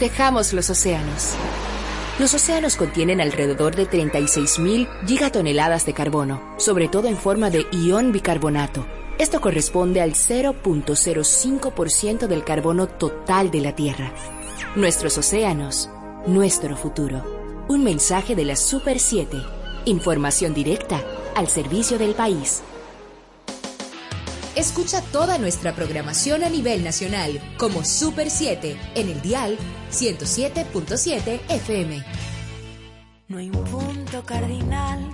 Protejamos los océanos. Los océanos contienen alrededor de 36.000 gigatoneladas de carbono, sobre todo en forma de ion bicarbonato. Esto corresponde al 0.05% del carbono total de la Tierra. Nuestros océanos, nuestro futuro. Un mensaje de la Super 7. Información directa al servicio del país. Escucha toda nuestra programación a nivel nacional como Super 7 en el dial 107.7 FM. No hay un punto cardinal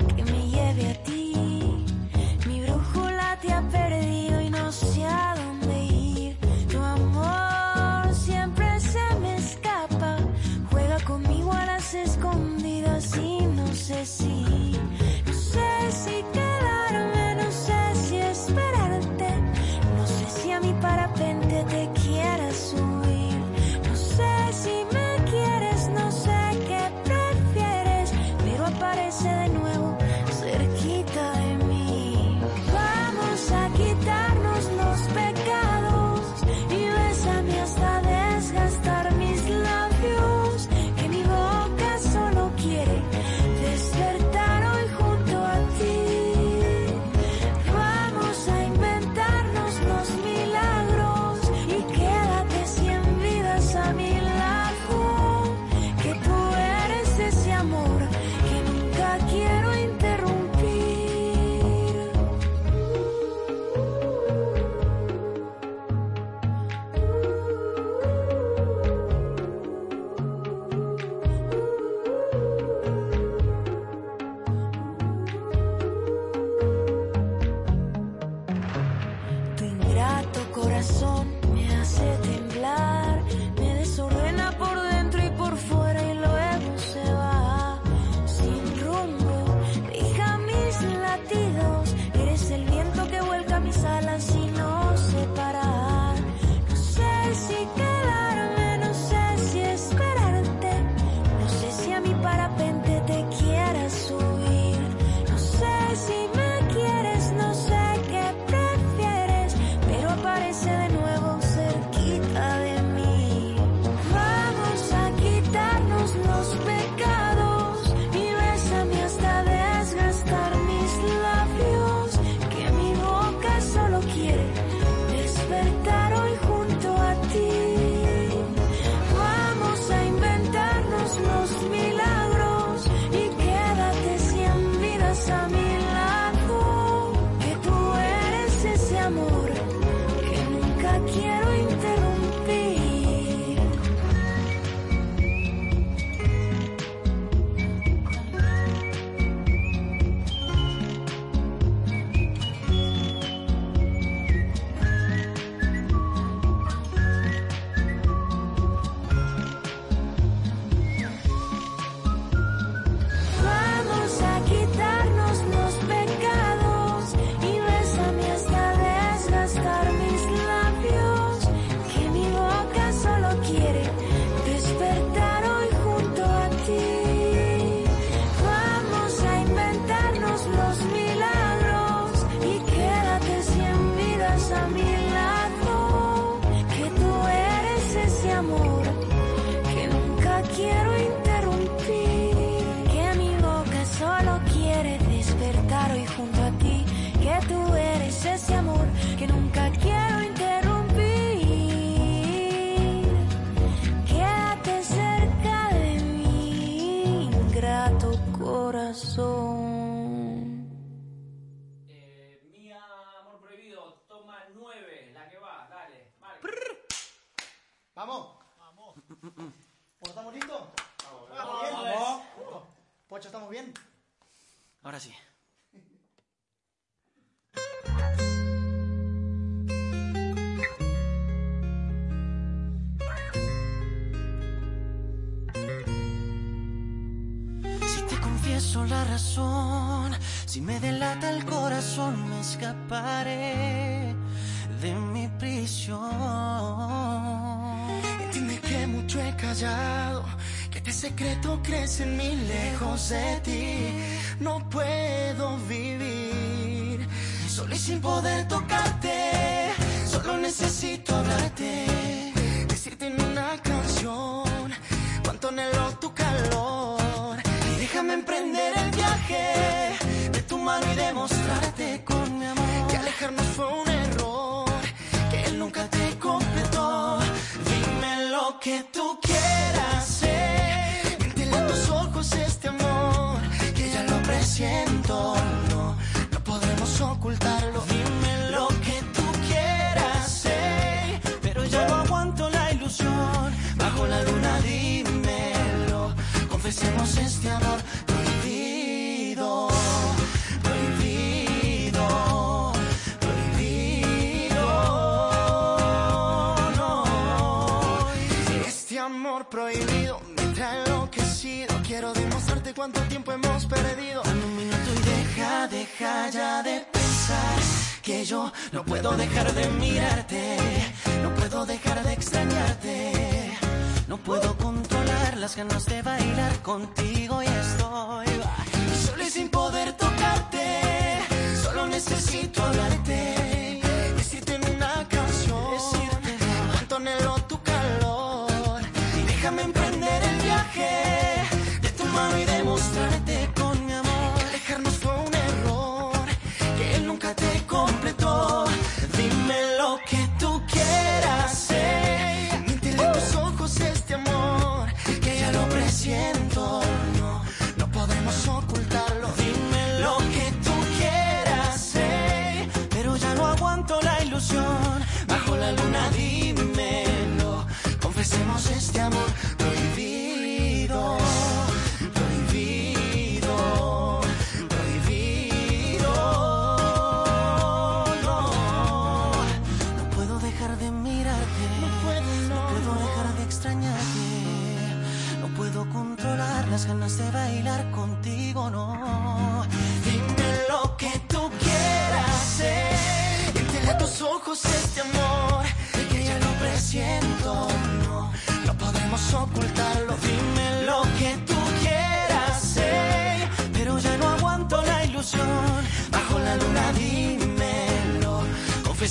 ¿estamos bien? Ahora sí. Si te confieso la razón, si me delata el corazón, me escaparé de mi prisión. Entiende que mucho he callado el secreto crece en mí lejos de ti. No puedo vivir solo y sin poder tocarte. Solo necesito hablarte, decirte en una canción cuánto anhelo tu calor. Y déjame emprender el viaje de tu mano y demostrarte con mi amor que alejarnos fue un error, que él nunca te completó. Dime lo que tú quieras este amor, que ya lo presiento. No, no podremos ocultarlo. Dime lo que tú quieras hacer. Pero ya no aguanto la ilusión. Bajo la luna, dímelo. Confesemos este amor demostrarte cuánto tiempo hemos perdido. Dame un minuto y deja, deja ya de pensar que yo no puedo dejar de mirarte. No puedo dejar de extrañarte. No puedo controlar las ganas de bailar contigo y estoy solo y sin poder tocarte. Solo necesito hablarte,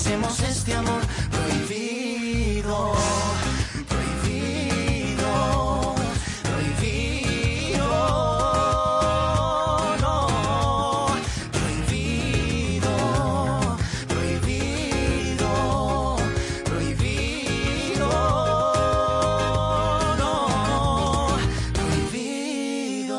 Este amor prohibido. Prohibido. Prohibido. Prohibido. Prohibido.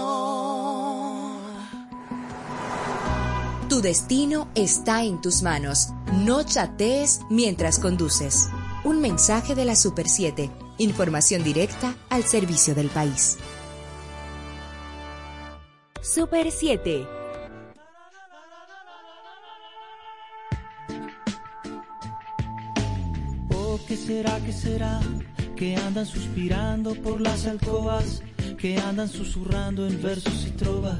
Tu destino está en tus manos. No chatees mientras conduces. Un mensaje de la Super 7. Información directa al servicio del país. Super 7. Oh, ¿qué será, qué será? Que andan suspirando por las alcobas, que andan susurrando en versos y trovas,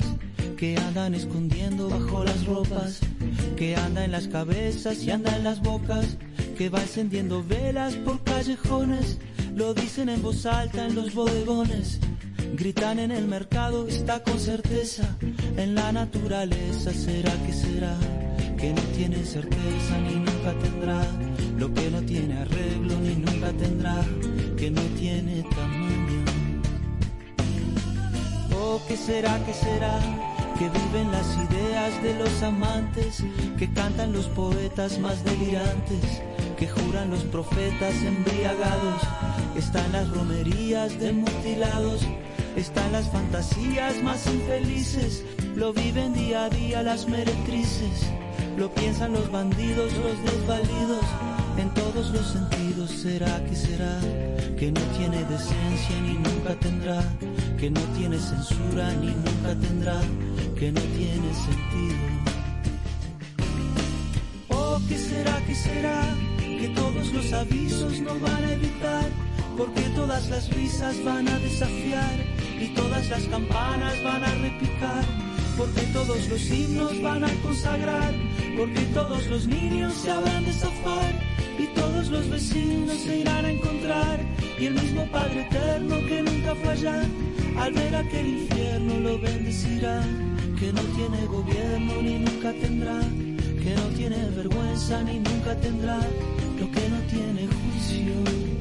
que andan escondiendo bajo las ropas, que anda en las cabezas y anda en las bocas, que va encendiendo velas por callejones, lo dicen en voz alta en los bodegones. Gritan en el mercado, está con certeza, en la naturaleza será que será, que no tiene certeza ni nunca tendrá, lo que no tiene arreglo ni nunca tendrá, que no tiene tamaño. Oh, ¿qué será, qué será? Que viven las ideas de los amantes, que cantan los poetas más delirantes, que juran los profetas embriagados, están las romerías de mutilados, están las fantasías más infelices, lo viven día a día las meretrices, lo piensan los bandidos, los desvalidos, en todos los sentidos será que será, que no tiene decencia ni nunca tendrá, que no tiene censura ni nunca tendrá, que no tiene sentido. Oh, ¿qué será, qué será? Que todos los avisos no van a evitar, porque todas las risas van a desafiar y todas las campanas van a repicar, porque todos los himnos van a consagrar, porque todos los niños se habrán de zafar y todos los vecinos se irán a encontrar y el mismo Padre eterno que nunca falla, al ver aquel infierno lo bendecirá, que no tiene gobierno ni nunca tendrá, que no tiene vergüenza ni nunca tendrá, lo que no tiene juicio.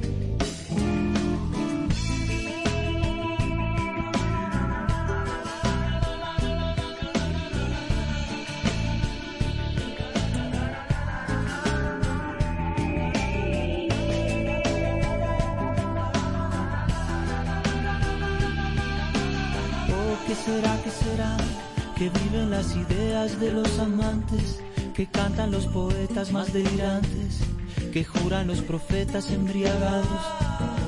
Las ideas de los amantes, que cantan los poetas más delirantes, que juran los profetas embriagados,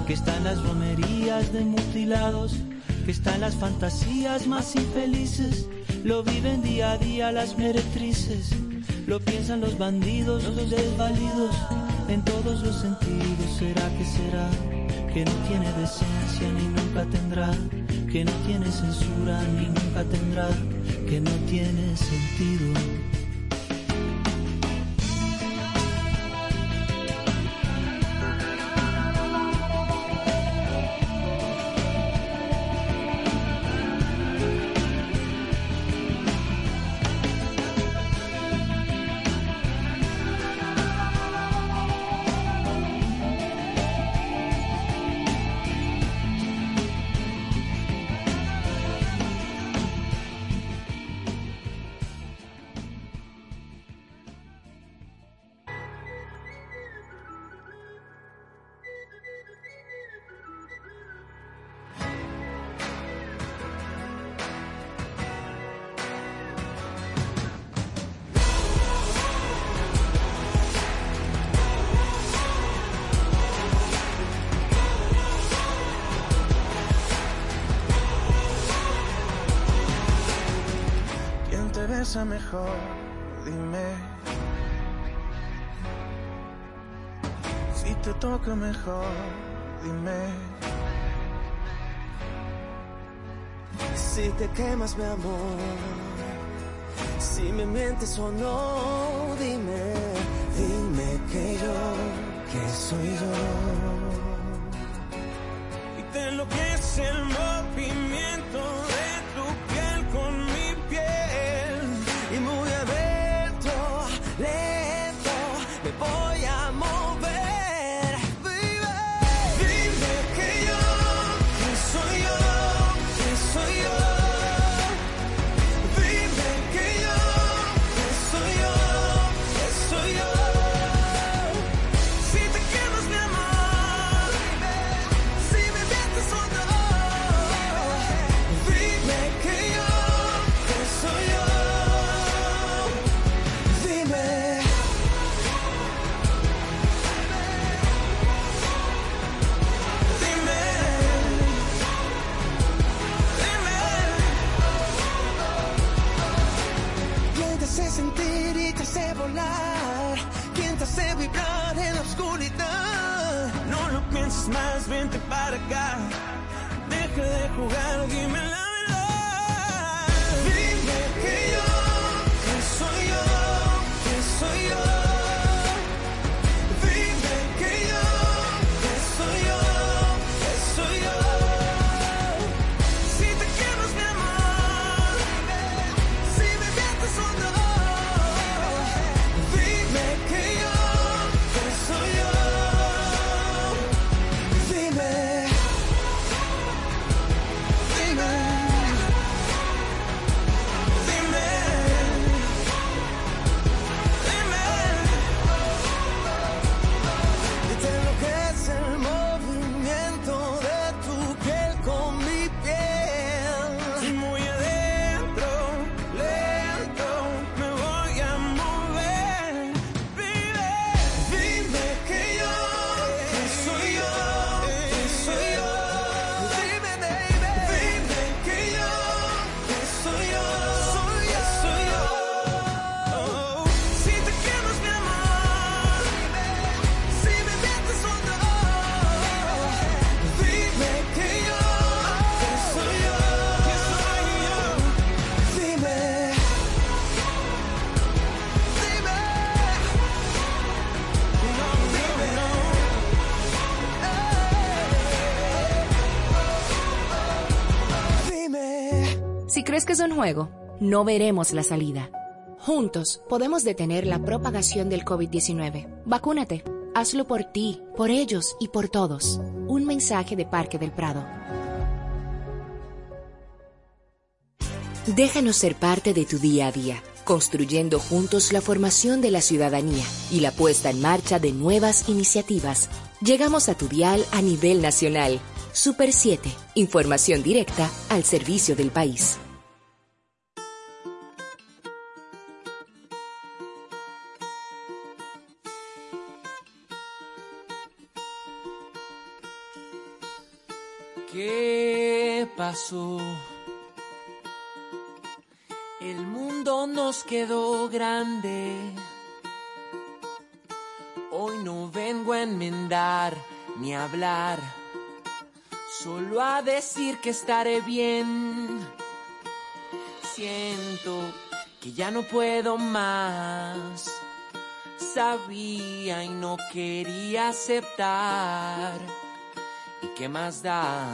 que están las romerías de mutilados, que están las fantasías más infelices, lo viven día a día las meretrices, lo piensan los bandidos, los desvalidos, en todos los sentidos. ¿Será que será? Que no tiene decencia ni nunca tendrá, que no tiene censura ni nunca tendrá, que no tiene sentido. Mi amor. Si me mientes o no, crees que es un juego, no veremos la salida. Juntos podemos detener la propagación del COVID-19. Vacúnate. Hazlo por ti, por ellos y por todos. Un mensaje de Parque del Prado. Déjanos ser parte de tu día a día, construyendo juntos la formación de la ciudadanía y la puesta en marcha de nuevas iniciativas. Llegamos a tu dial a nivel nacional. Super 7, información directa al servicio del país. El mundo nos quedó grande. Hoy no vengo a enmendar ni a hablar, solo a decir que estaré bien. Siento que ya no puedo más. Sabía y no quería aceptar. ¿Y qué más da?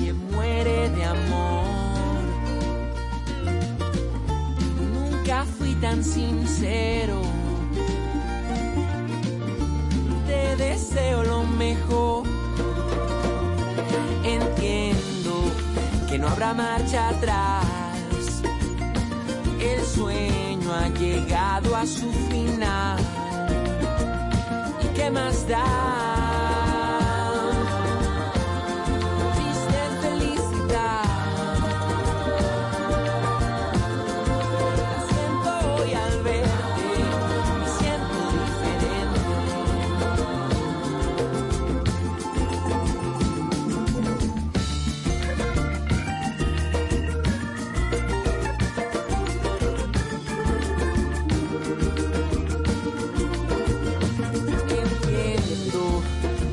nadie muere de amor. Nunca fui tan sincero. Te deseo lo mejor. Entiendo que no habrá marcha atrás. El sueño ha llegado a su final. ¿Y qué más da?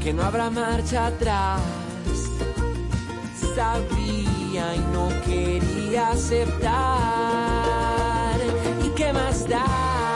que no habrá marcha atrás. Sabía y no quería aceptar. ¿Y qué más da?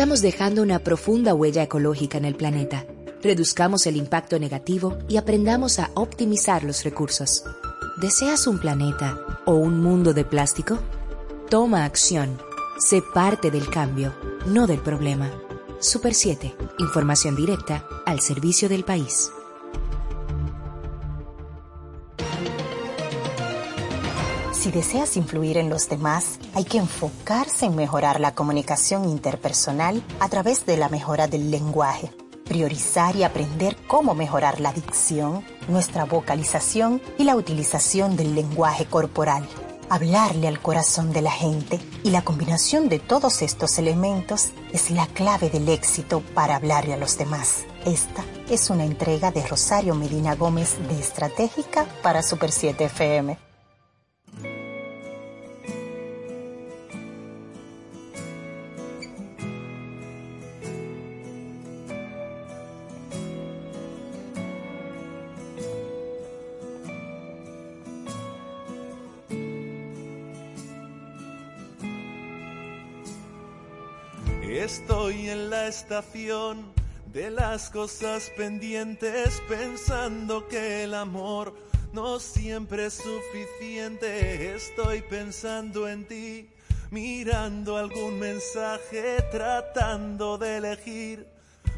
Estamos dejando una profunda huella ecológica en el planeta. Reduzcamos el impacto negativo y aprendamos a optimizar los recursos. ¿Deseas un planeta o un mundo de plástico? Toma acción. Sé parte del cambio, no del problema. Super 7. Información directa al servicio del país. Si deseas influir en los demás, hay que enfocarse en mejorar la comunicación interpersonal a través de la mejora del lenguaje. Priorizar y aprender cómo mejorar la dicción, nuestra vocalización y la utilización del lenguaje corporal. Hablarle al corazón de la gente y la combinación de todos estos elementos es la clave del éxito para hablarle a los demás. Esta es una entrega de Rosario Medina Gómez de Estratégica para Super 7 FM. Estación de las cosas pendientes pensando que el amor no siempre es suficiente. Estoy pensando en ti, mirando algún mensaje, tratando de elegir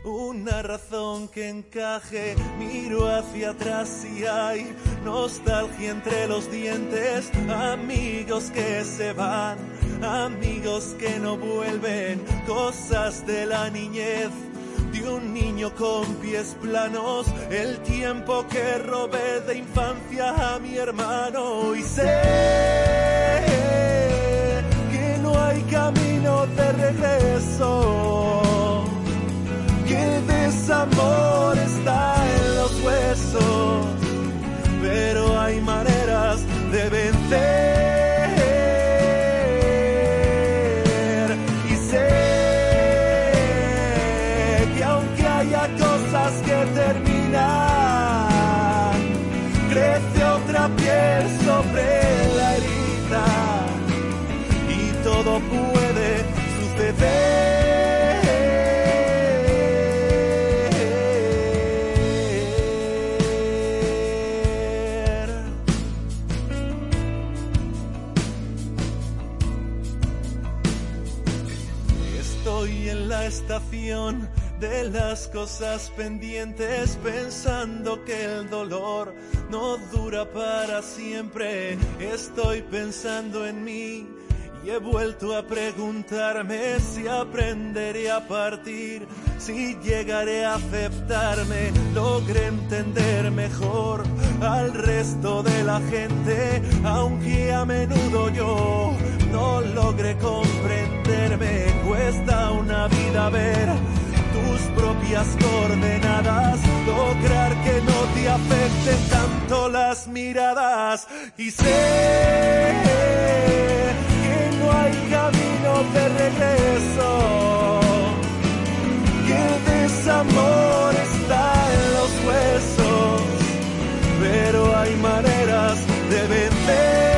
una razón que encaje. Miro hacia atrás y hay nostalgia entre los dientes, amigos que se van, amigos que no vuelven, cosas de la niñez. De un niño con pies planos, el tiempo que robé de infancia a mi hermano y sé que no hay camino de regreso que el desamor está en los huesos, pero hay maneras de vencer. de las cosas pendientes pensando que el dolor no dura para siempre. Estoy pensando en mí y he vuelto a preguntarme si aprenderé a partir, si llegaré a aceptarme, logré entender mejor al resto de la gente, aunque a menudo yo no logré comprenderme, cuesta una vida ver tus propias coordenadas, lograr que no te afecten tanto las miradas. Y sé que no hay camino de regreso, que el desamor está en los huesos, pero hay maneras de vender.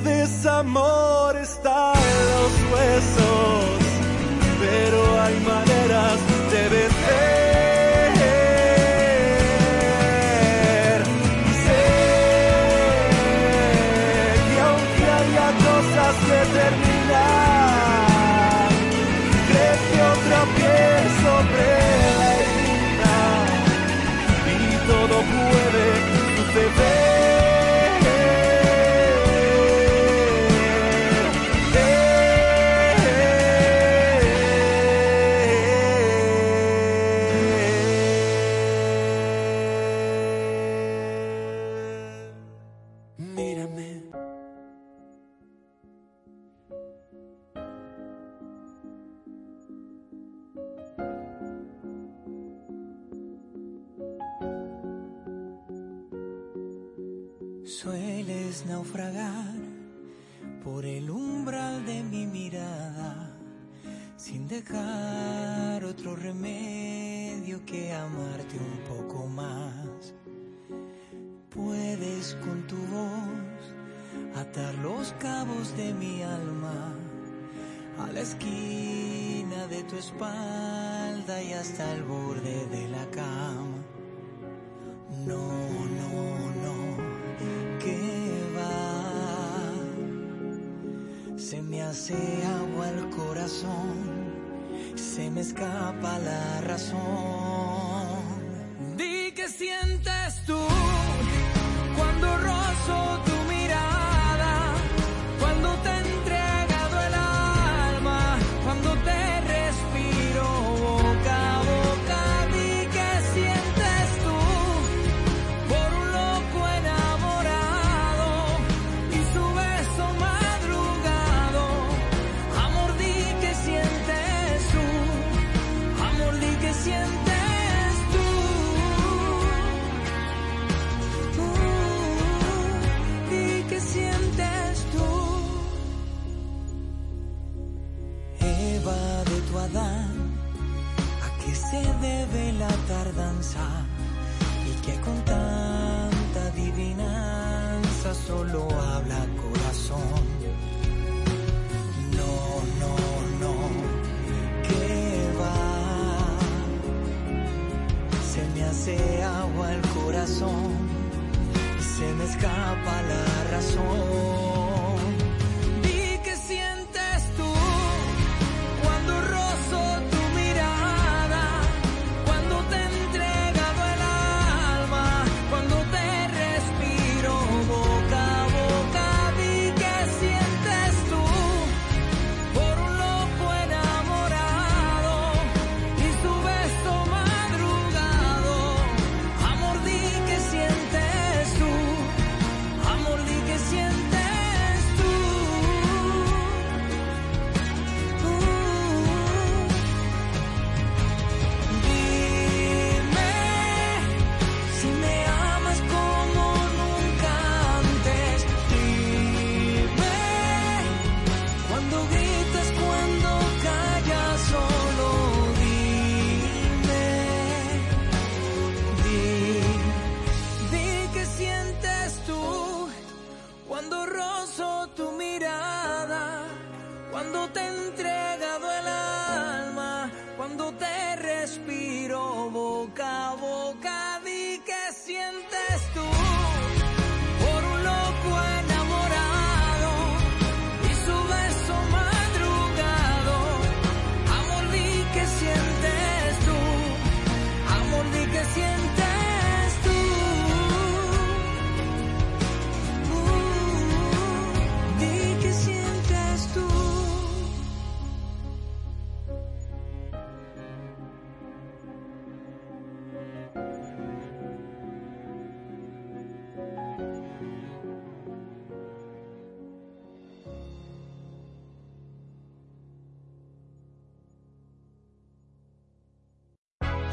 el desamor está en los huesos, pero hay maneras llegar. se me escapa la razón.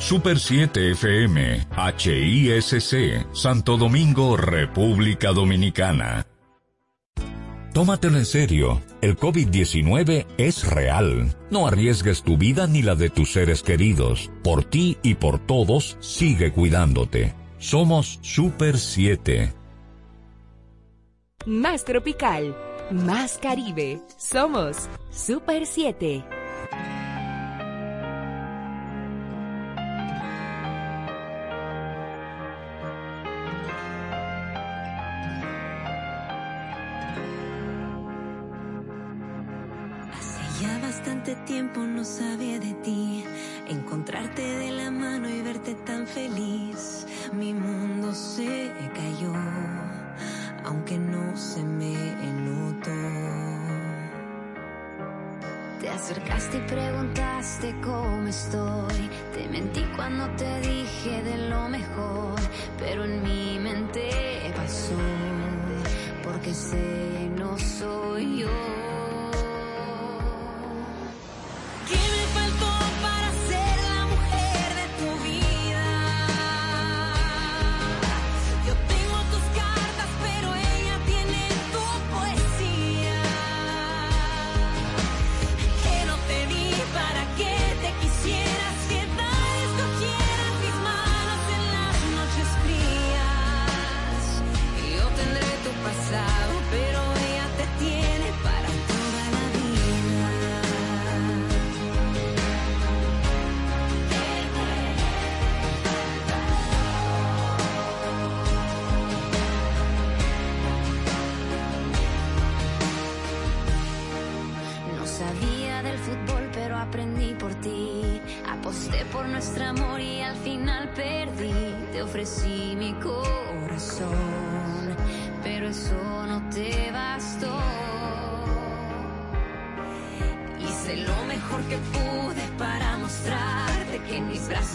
Super 7 FM, HISC, Santo Domingo, República Dominicana. Tómatelo en serio, el COVID-19 es real. No arriesgues tu vida ni la de tus seres queridos. Por ti y por todos, sigue cuidándote. Somos Super 7. Más tropical, más Caribe. Somos Super 7. Tiempo no sabía de ti. Encontrarte de la mano y verte tan feliz. Mi mundo se cayó, aunque no se me notó. Te acercaste y preguntaste cómo estoy. Te mentí cuando te dije de lo mejor, pero en mi mente pasó, porque sé no soy yo.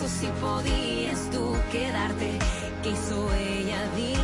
Sí podías tú quedarte. ¿Qué hizo ella?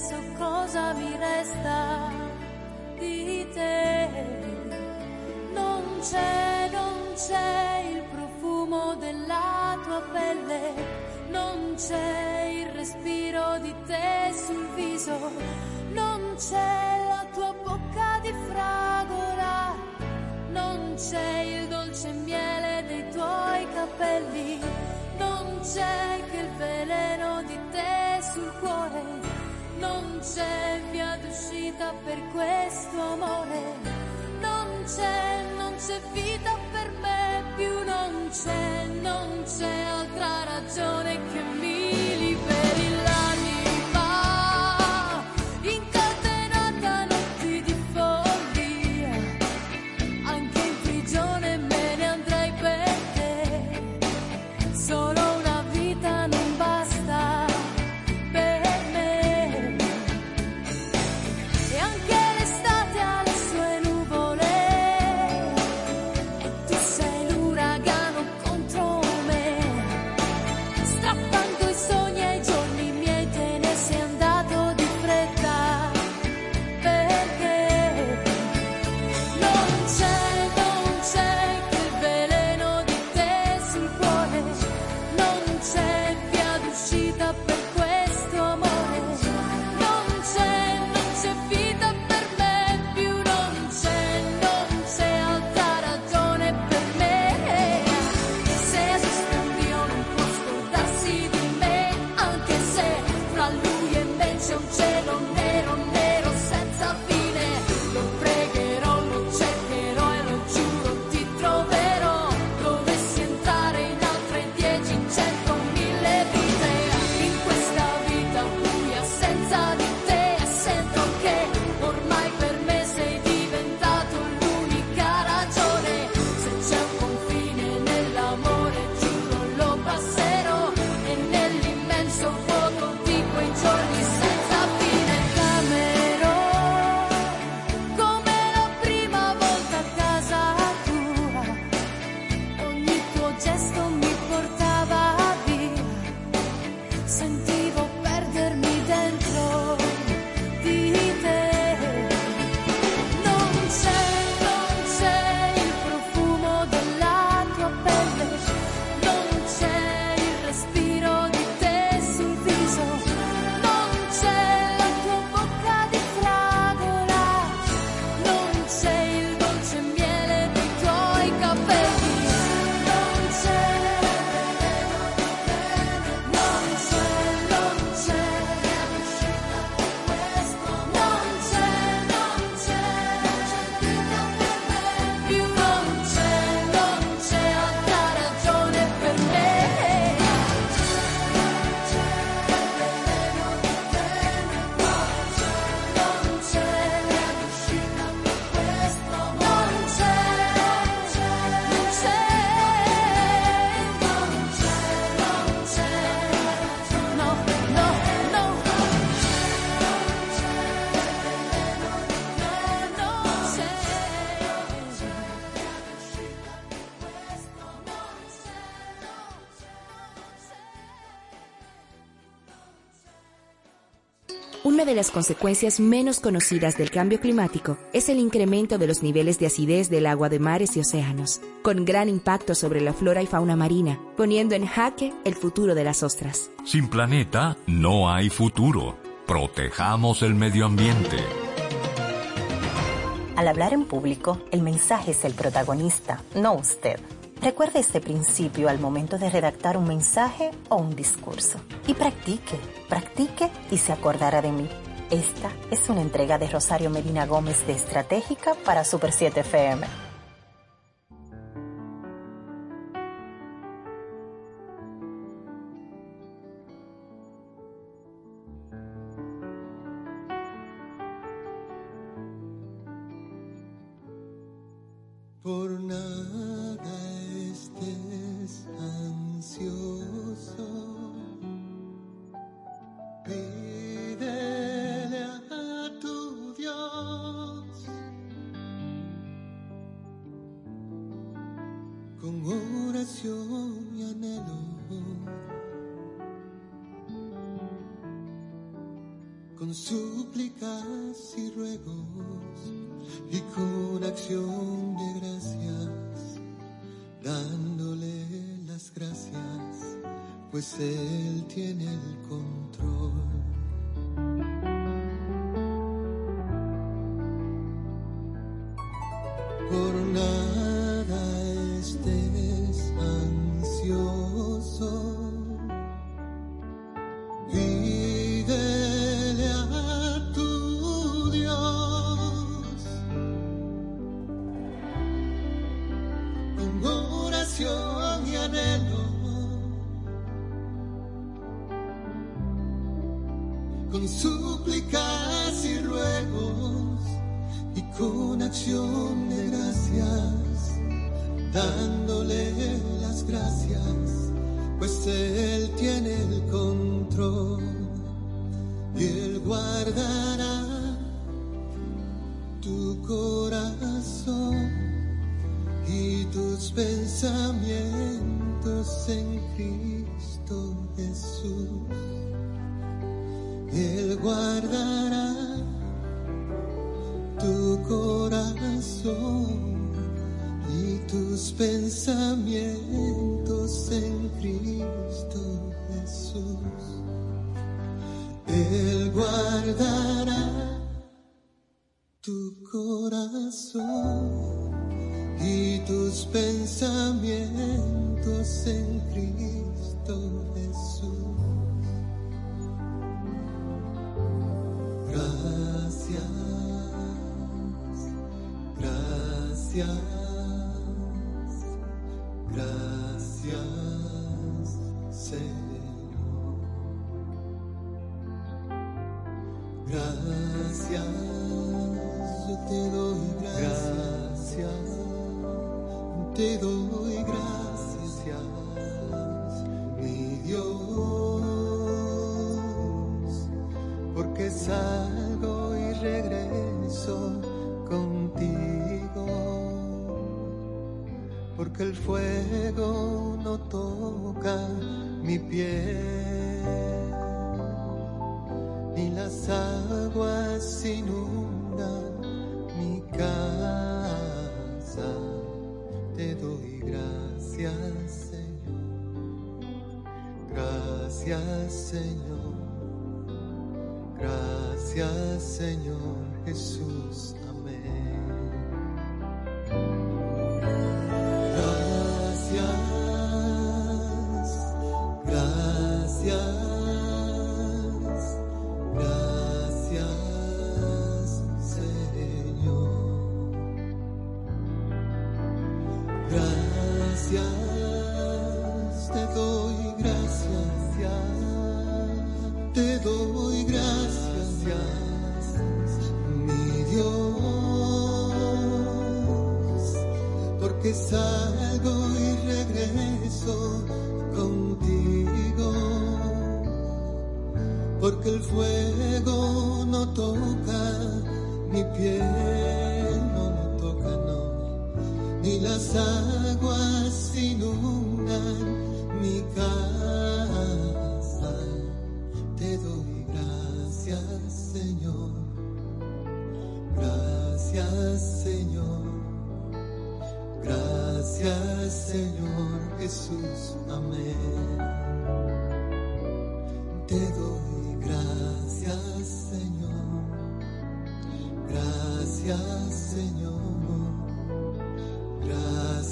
adesso cosa mi resta di te? Non c'è, non c'è il profumo della tua pelle, non c'è il respiro di te sul viso, non c'è la tua bocca di fragola, non c'è il dolce miele dei tuoi capelli, non c'è che c'è via d'uscita per questo amore, non c'è, non c'è vita per me più, non c'è, non c'è altra ragione las consecuencias menos conocidas del cambio climático es el incremento de los niveles de acidez del agua de mares y océanos, con gran impacto sobre la flora y fauna marina, poniendo en jaque el futuro de las ostras. Sin planeta no hay futuro. Protejamos el medio ambiente. Al hablar en público, el mensaje es el protagonista, no usted. Recuerde este principio al momento de redactar un mensaje o un discurso. Y practique, practique y se acordará de mí. Esta es una entrega de Rosario Medina Gómez de Estratégica para Super 7 FM. y ruegos y con acción de gracias, dándole las gracias, pues Él tiene el control.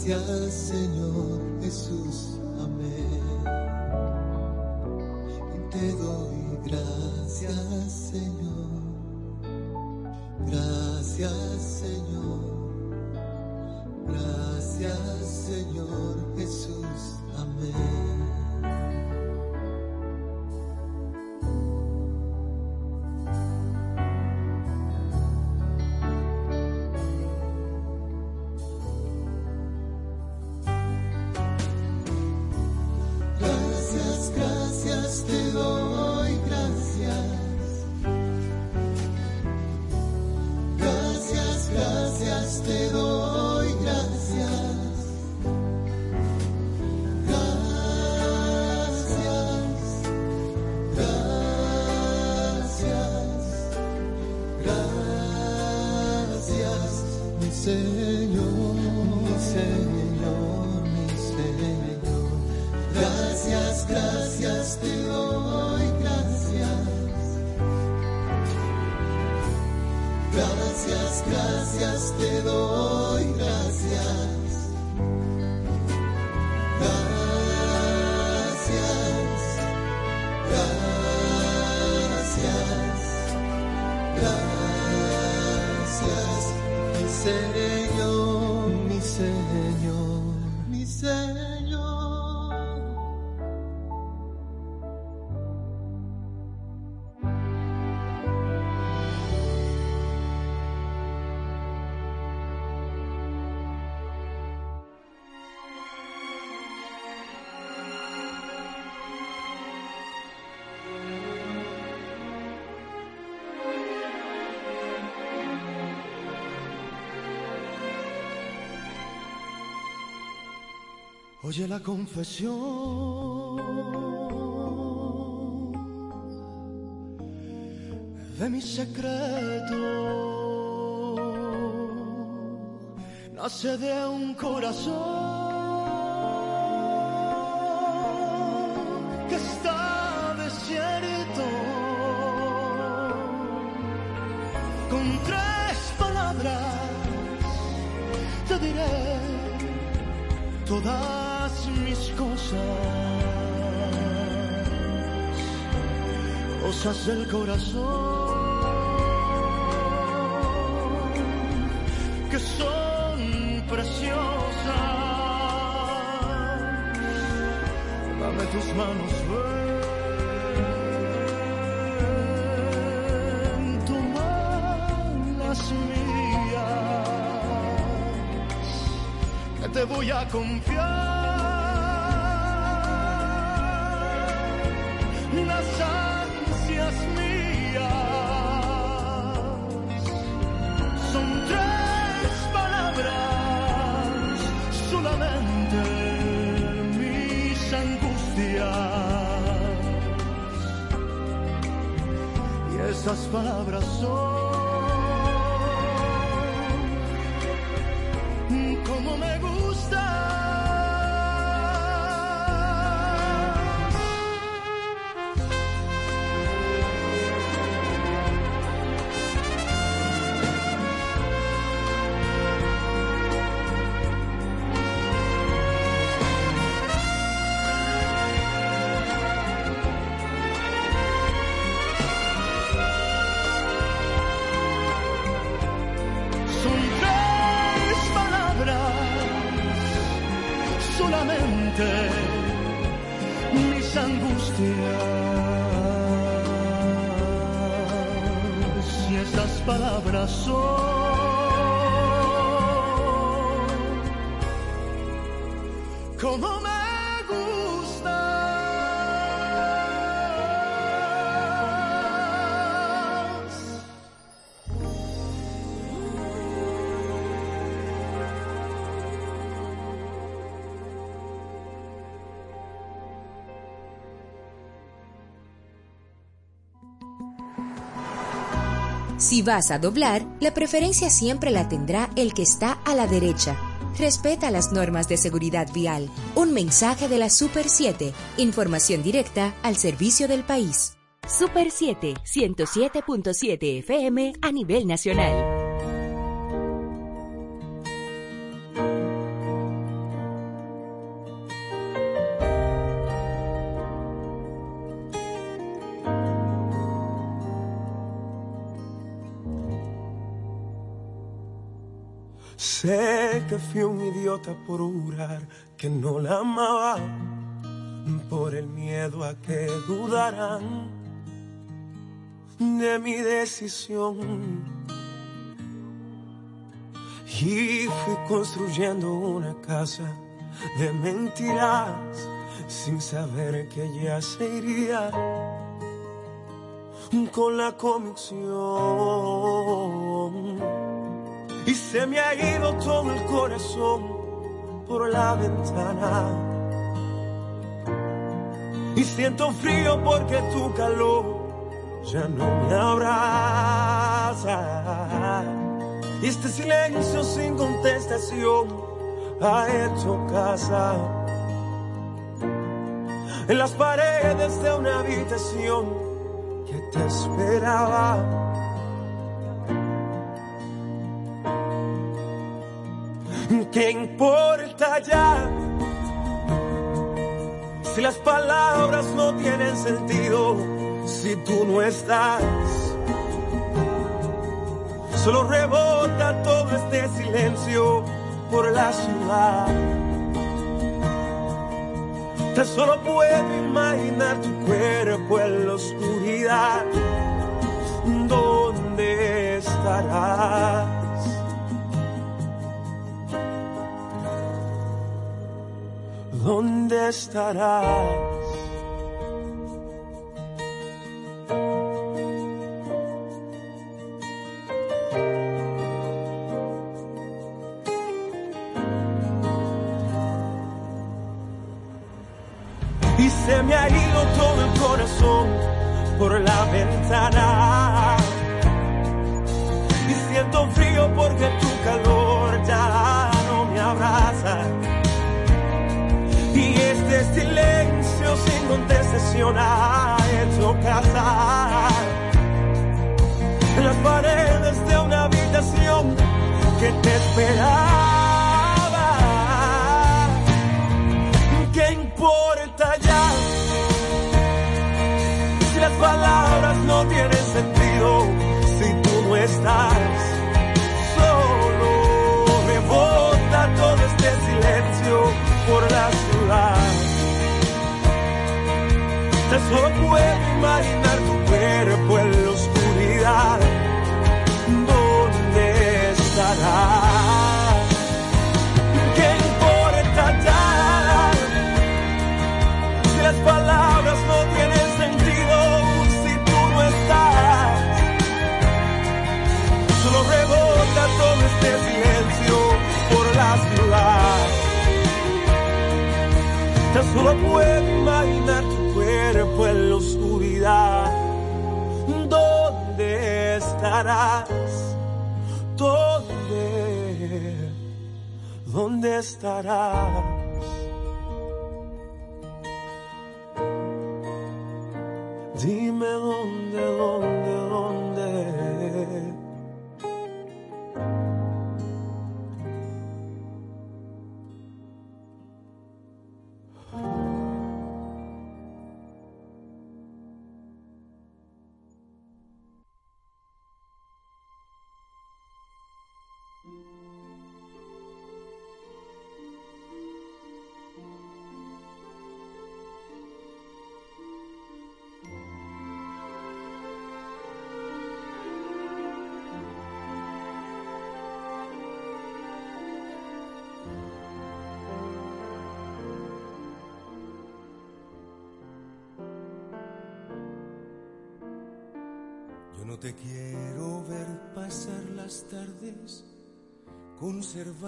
Gracias, Señor Jesús. Gracias, te doy Oye la confesión de mi secreto. Nace de un corazón que está desierto. Con tres palabras te diré todas mis cosas, cosas del corazón que son preciosas. Dame tus manos, ven, toma las mías que te voy a confiar y esas palabras son como me Si vas a doblar, la preferencia siempre la tendrá el que está a la derecha. Respeta las normas de seguridad vial. Un mensaje de la Super 7. Información directa al servicio del país. Super 7, 107.7 FM a nivel nacional. Por jurar que no la amaba, por el miedo a que dudaran de mi decisión. Y fui construyendo una casa de mentiras sin saber que ella se iría con la convicción. Y se me ha ido todo el corazón por la ventana. Y siento frío porque tu calor ya no me abraza. Y este silencio sin contestación ha hecho casa. En las paredes de una habitación que te esperaba. ¿Qué importa ya? Si las palabras no tienen sentido, si tú no estás, solo rebota todo este silencio por la ciudad. Tan solo puedo imaginar tu cuerpo en la oscuridad. ¿Dónde estarás? ¿Dónde estarás? Estarás? Dime dónde, dónde.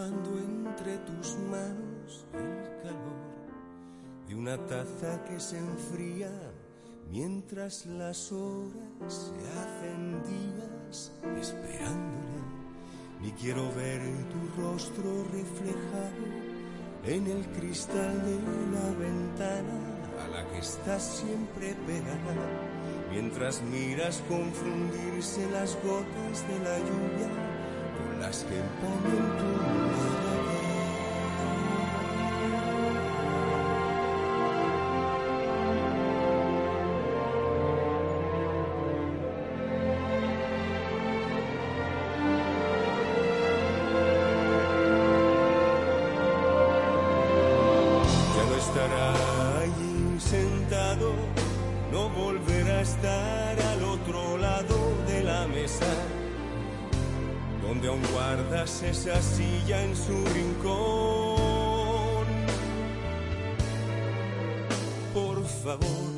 Conservando entre tus manos el calor de una taza que se enfría mientras las horas se hacen días esperándole. Ni quiero ver tu rostro reflejado en el cristal de la ventana a la que estás siempre pegada mientras miras confundirse las gotas de la lluvia las que empañan tu mirada. Favor,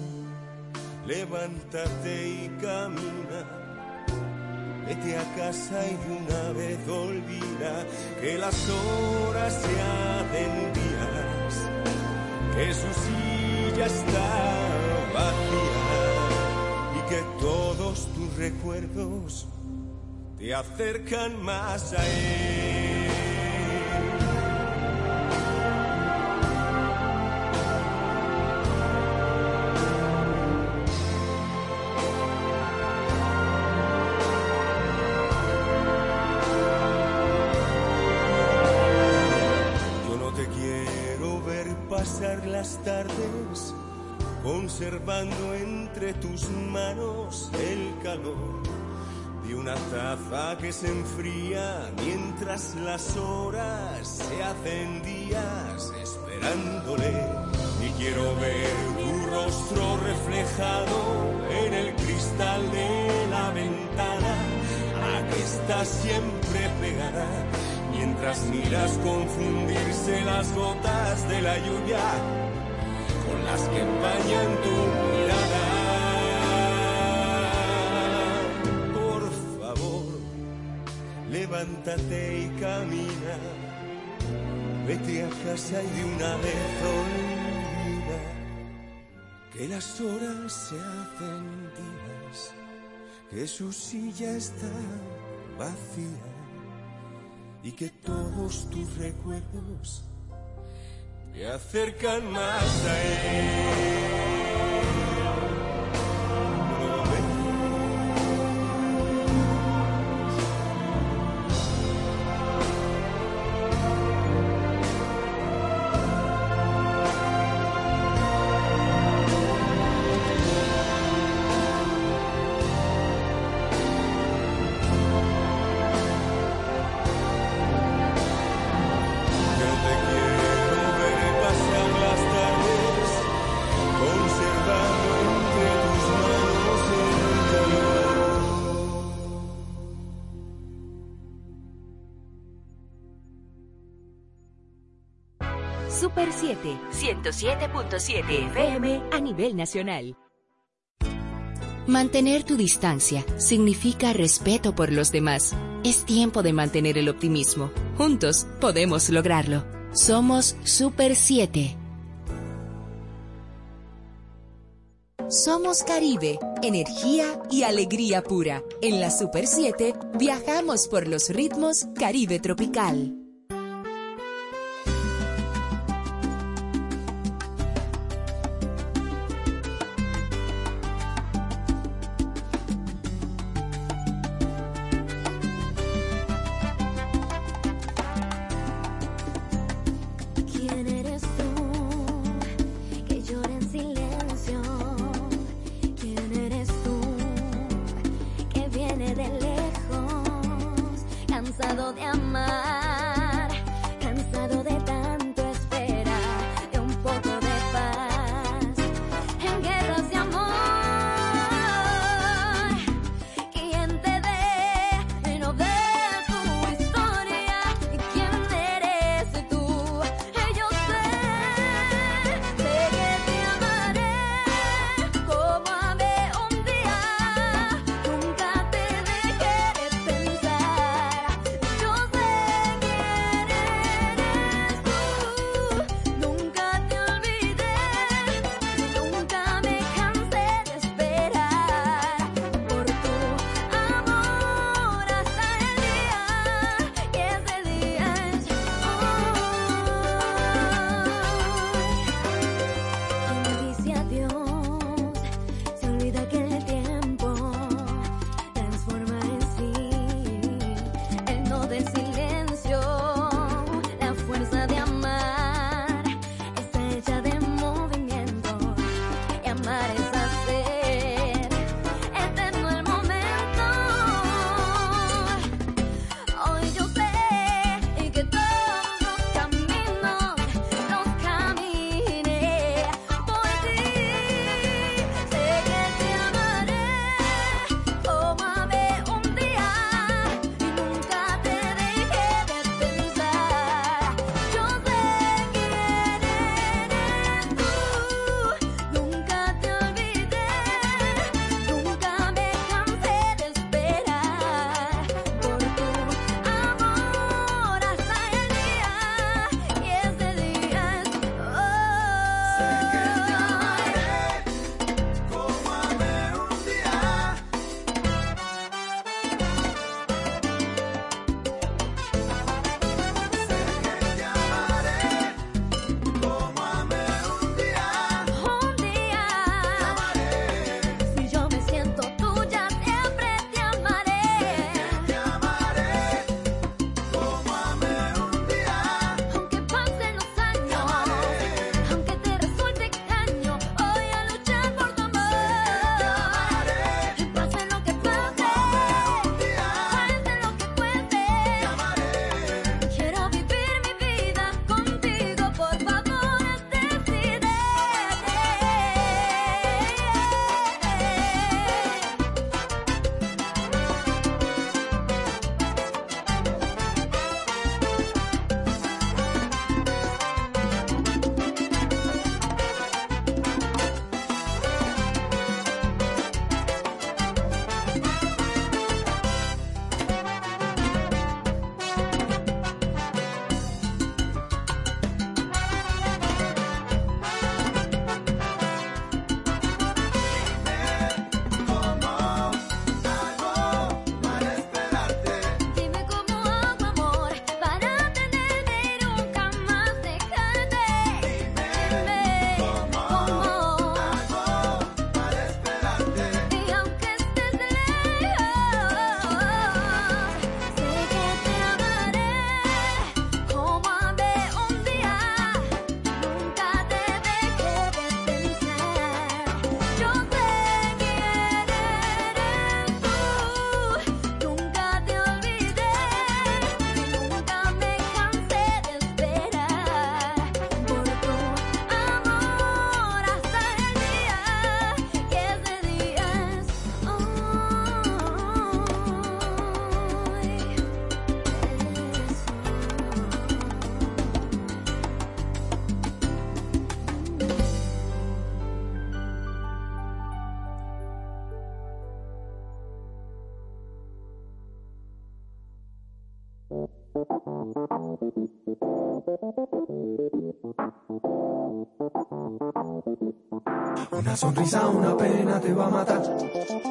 levántate y camina. Vete a casa y de una vez olvida que las horas se hacen días, que su silla está vacía y que todos tus recuerdos te acercan más a él. Conservando entre tus manos el calor de una taza que se enfría mientras las horas se hacen días esperándole. Y quiero ver tu rostro reflejado en el cristal de la ventana a que estás siempre pegada mientras miras confundirse las gotas de la lluvia las que empañan tu mirada. Por favor, levántate y camina, vete a casa y de una vez olvida que las horas se hacen días, que su silla está vacía y que todos tus recuerdos me acercan más a él. 107.7 FM a nivel nacional. Mantener tu distancia significa respeto por los demás. Es tiempo de mantener el optimismo. Juntos podemos lograrlo. Somos Super 7. Somos Caribe, energía y alegría pura. En la Super 7 viajamos por los ritmos Caribe Tropical. Una sonrisa, una pena te va a matar.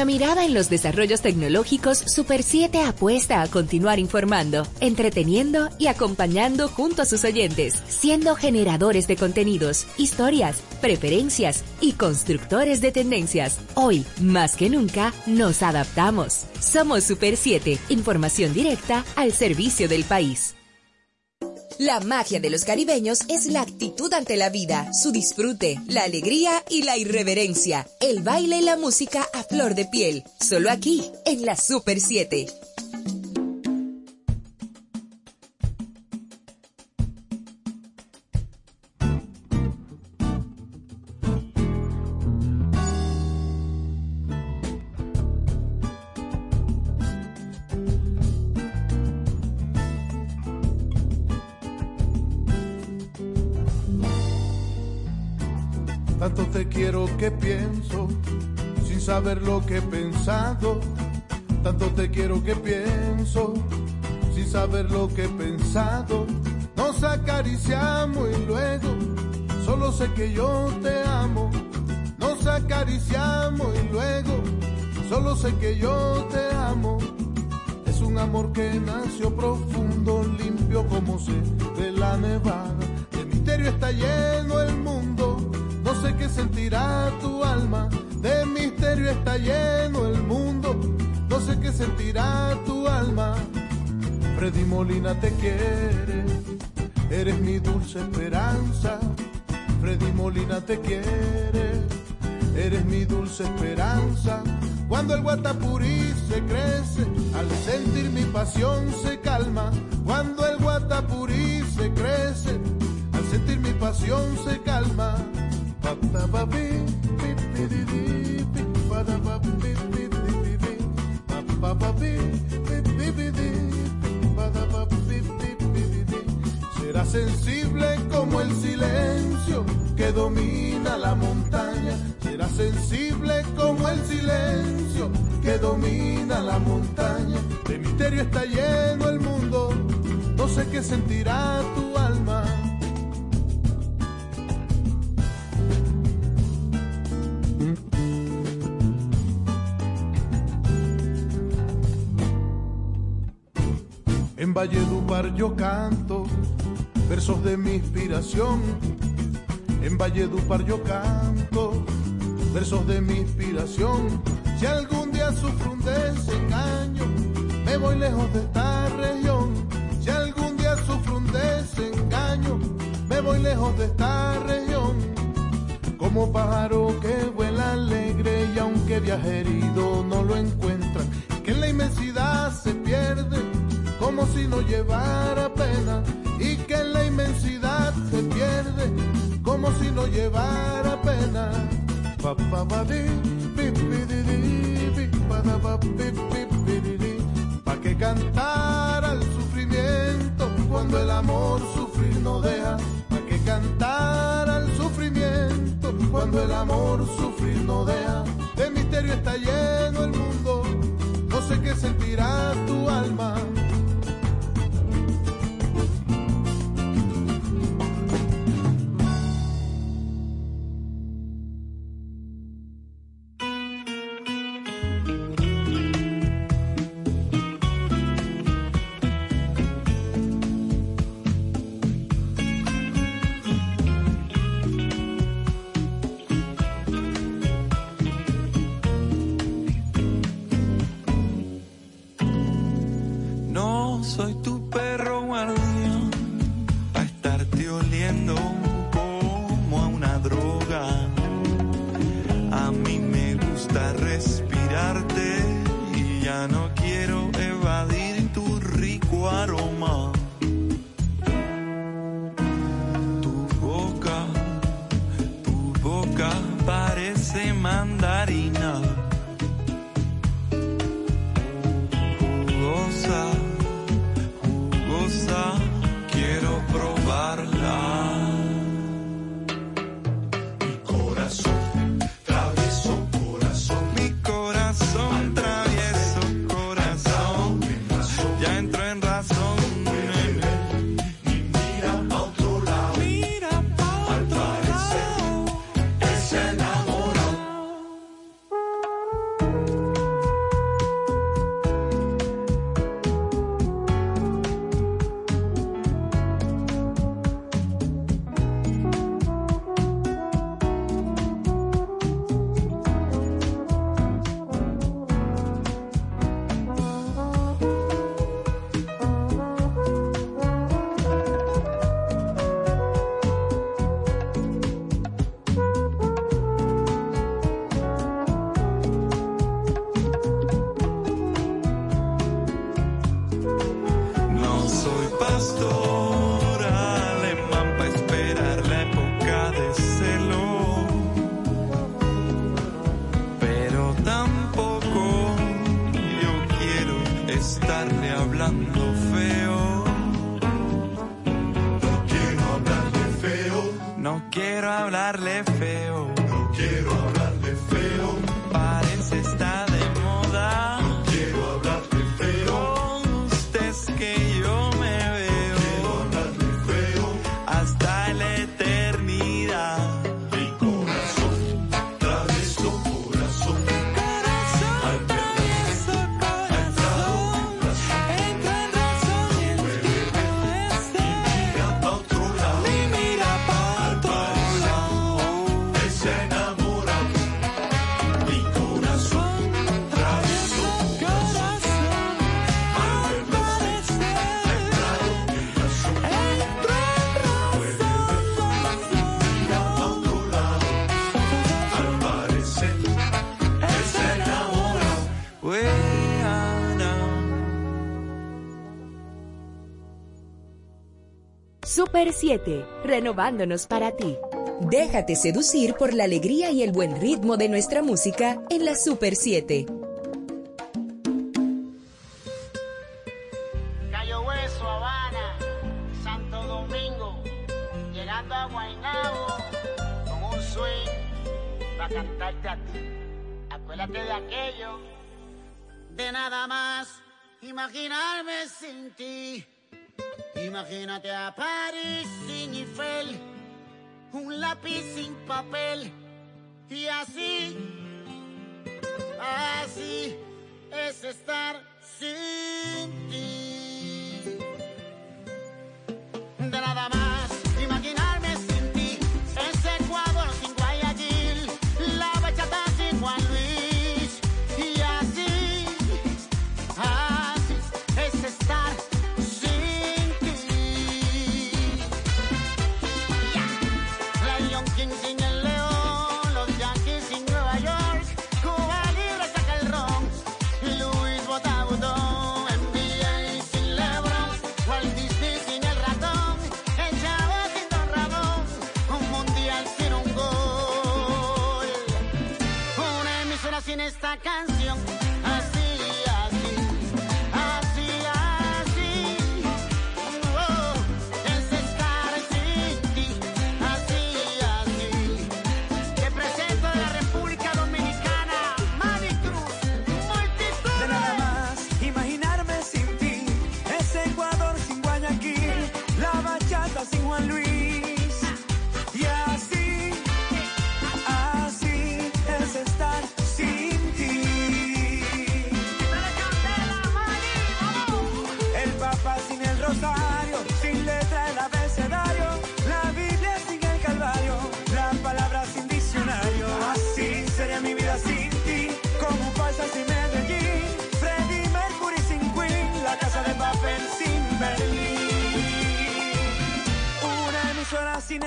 la mirada en los desarrollos tecnológicos, Super 7 apuesta a continuar informando, entreteniendo y acompañando junto a sus oyentes, siendo generadores de contenidos, historias, preferencias y constructores de tendencias. Hoy, más que nunca, nos adaptamos. Somos Super 7, información directa al servicio del país. La magia de los caribeños es la actitud ante la vida, su disfrute, la alegría y la irreverencia el baile y la música a flor de piel, solo aquí, en la Super 7. Tanto te quiero que pienso, sin saber lo que he pensado. Tanto te quiero que pienso, sin saber lo que he pensado. Nos acariciamos y luego, solo sé que yo te amo. Nos acariciamos y luego, solo sé que yo te amo. Es un amor que nació profundo, limpio como se de la nevada. El misterio está lleno el mundo sé qué sentirá tu alma. De misterio está lleno el mundo, no sé qué sentirá tu alma. Freddy Molina te quiere, eres mi dulce esperanza. Freddy Molina te quiere, eres mi dulce esperanza. Cuando el guatapurí se crece, al sentir mi pasión se calma. Cuando el guatapurí se crece, al sentir mi pasión se calma. Será sensible como el silencio que domina la montaña. Será sensible como el silencio que domina la montaña. De misterio está lleno el mundo, no sé qué sentirá tu Yo canto versos de mi inspiración. En Valledupar yo canto versos de mi inspiración. Si algún día sufro un desengaño, me voy lejos de esta región. Si algún día sufro un desengaño, me voy lejos de esta región. Como pájaro que vuela alegre y aunque viaje herido no lo encuentran, que en la inmensidad se pierde como si no llevara pena y que en la inmensidad se pierde como si no llevara pena. Pa, pa, pa, di, pi, pi, di, pa, pa, pi, pi, pi, di, di. Pa' que cantar al sufrimiento cuando el amor sufrir no deja. Pa' que cantar al sufrimiento cuando el amor sufrir no deja. De misterio está lleno el mundo, no sé qué sentirá tu alma. Super 7, renovándonos para ti. Déjate seducir por la alegría y el buen ritmo de nuestra música en la Super 7. Cayo Hueso, Habana, Santo Domingo, llegando a Guaynabo con un swing para cantarte a ti. Acuérdate de aquello, de nada más imaginarme sin ti. Imagínate a París sin Eiffel, un lápiz sin papel y así, así es estar sin ti. De nada más. la.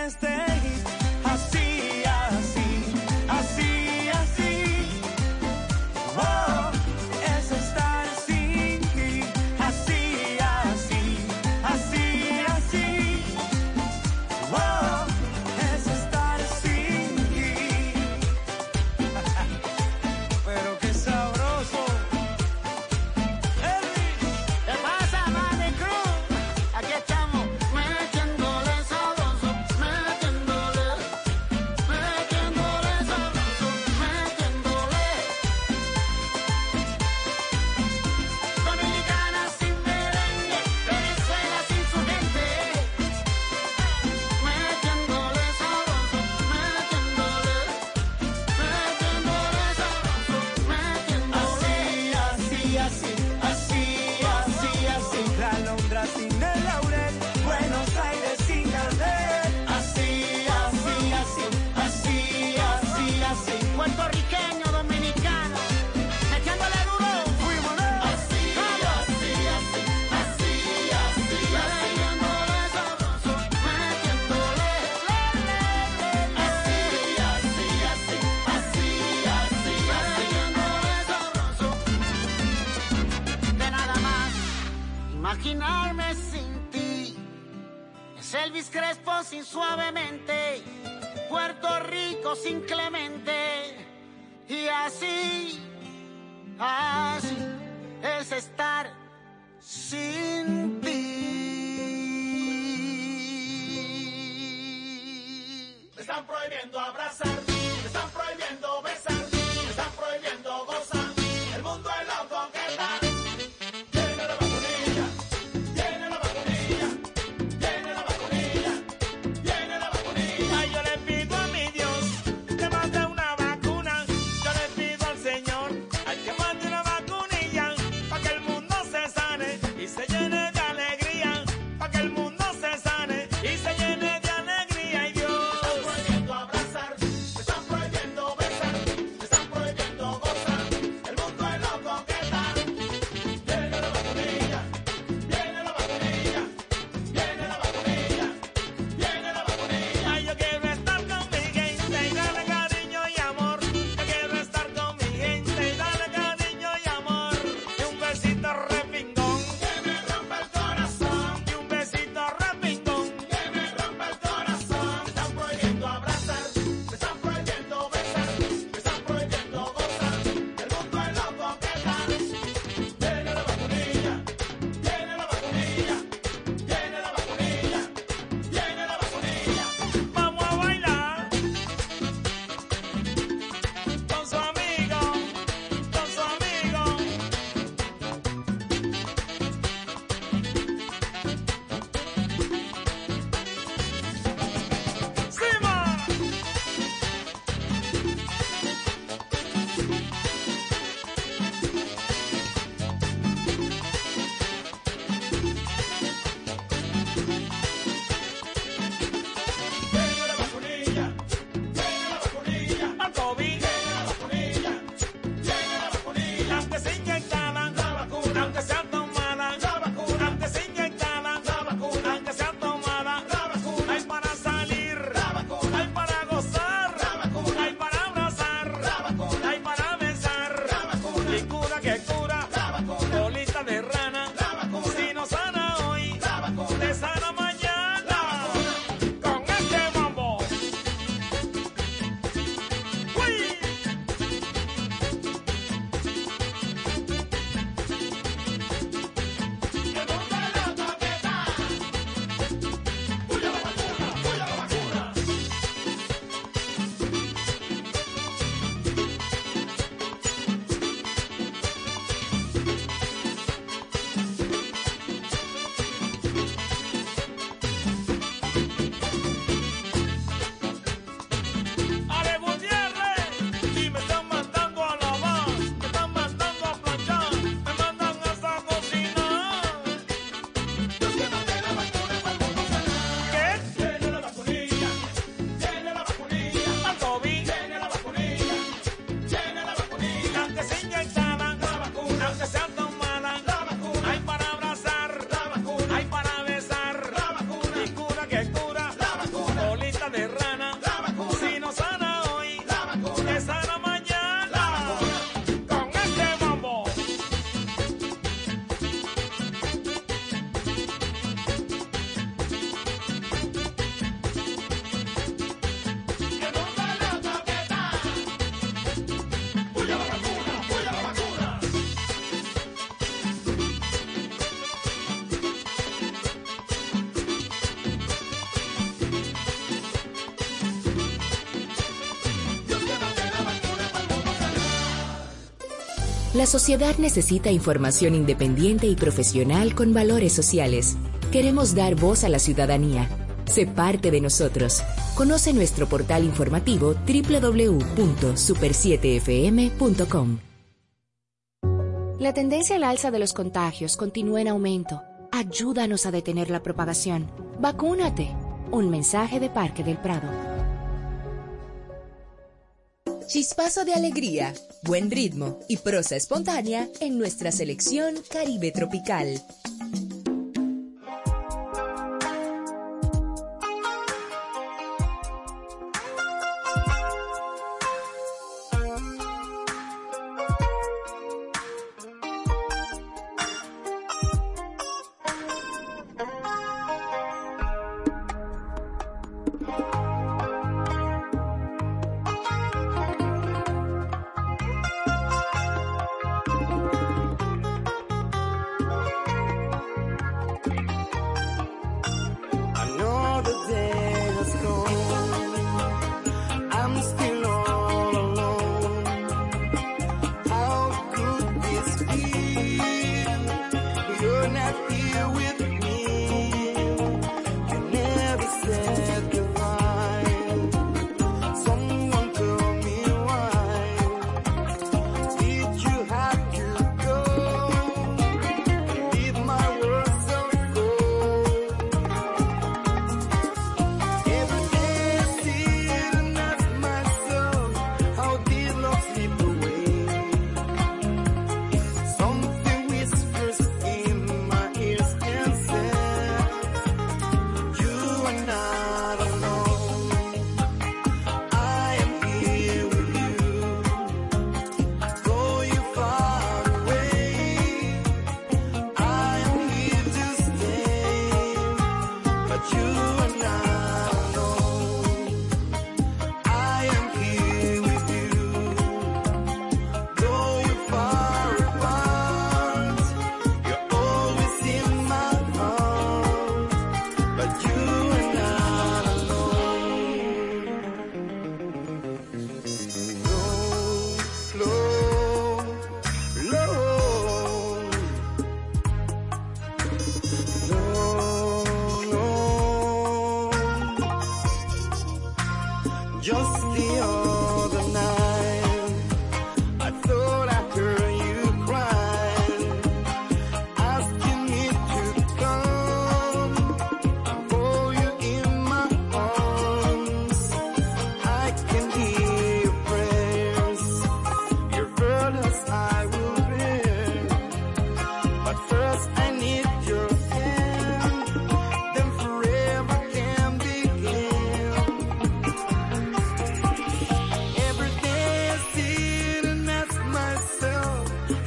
este La sociedad necesita información independiente y profesional con valores sociales. Queremos dar voz a la ciudadanía. Sé parte de nosotros. Conoce nuestro portal informativo www.super7fm.com. La tendencia al alza de los contagios continúa en aumento. Ayúdanos a detener la propagación. Vacúnate. Un mensaje de Parque del Prado. Paso de alegría, buen ritmo y prosa espontánea en nuestra selección Caribe Tropical.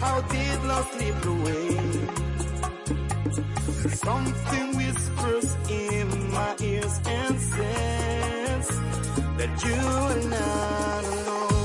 how did love slip away? Something whispers in my ears and says that you are not alone.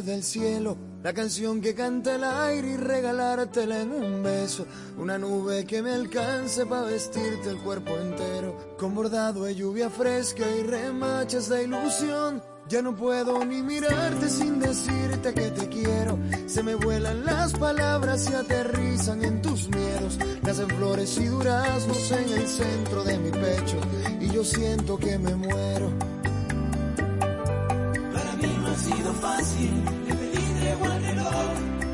Del cielo la canción que canta el aire y regalártela en un beso. Una nube que me alcance para vestirte el cuerpo entero. Con bordado de lluvia fresca y remachas de ilusión. Ya no puedo ni mirarte sin decirte que te quiero. Se me vuelan las palabras y aterrizan en tus miedos. Nacen flores y duraznos en el centro de mi pecho. Y yo siento que me muero.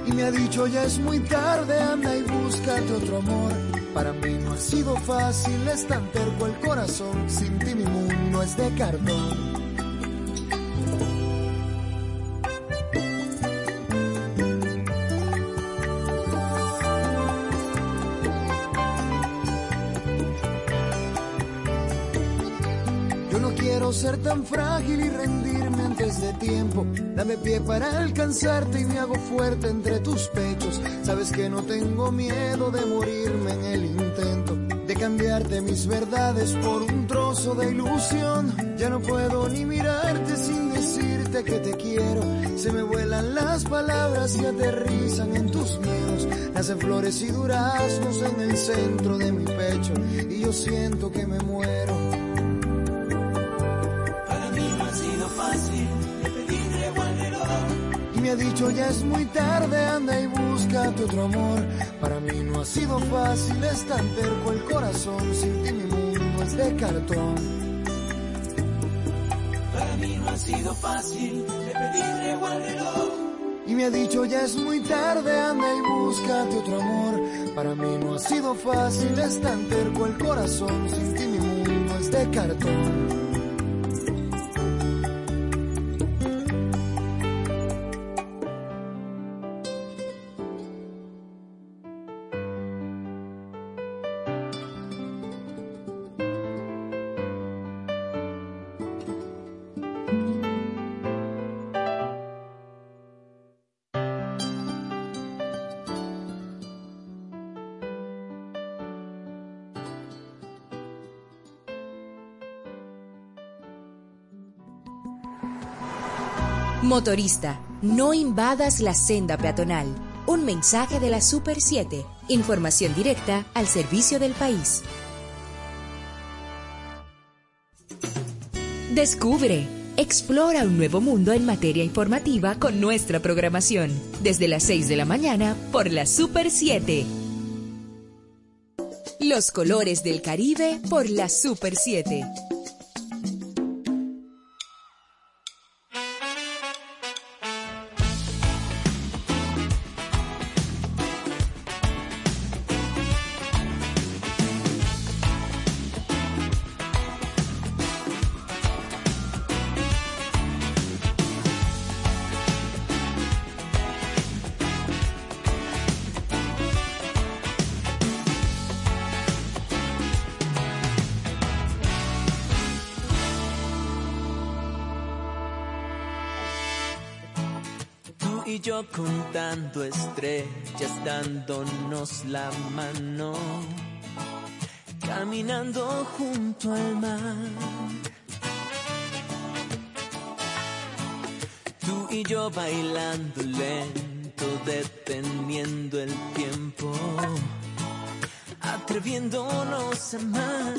Y me ha dicho ya es muy tarde, anda y búscate otro amor. Para mí no ha sido fácil, es tan terco el corazón. Sin ti mi mundo es de cartón. Yo no quiero ser tan frágil tiempo. Dame pie para alcanzarte y me hago fuerte entre tus pechos. Sabes que no tengo miedo de morirme en el intento. De cambiarte mis verdades por un trozo de ilusión. Ya no puedo ni mirarte sin decirte que te quiero. Se me vuelan las palabras y aterrizan en tus miedos. Nacen flores y duraznos en el centro de mi pecho. Y yo siento que me muero. Y me ha dicho ya es muy tarde, anda y búscate otro amor. Para mí no ha sido fácil, es tan terco el corazón. Sin ti mi mundo es de cartón. Para mí no ha sido fácil, le pedí tregua al reloj. Y me ha dicho ya es muy tarde, anda y búscate otro amor. Para mí no ha sido fácil, es tan terco el corazón. Sin ti mi mundo es de cartón. Motorista, no invadas la senda peatonal. Un mensaje de la Super 7. Información directa al servicio del país. Descubre, explora un nuevo mundo en materia informativa con nuestra programación. Desde las 6 de la mañana por la Super 7. Los colores del Caribe por la Super 7. Contando estrellas, dándonos la mano, caminando junto al mar. Tú y yo bailando lento, deteniendo el tiempo, atreviéndonos a amar.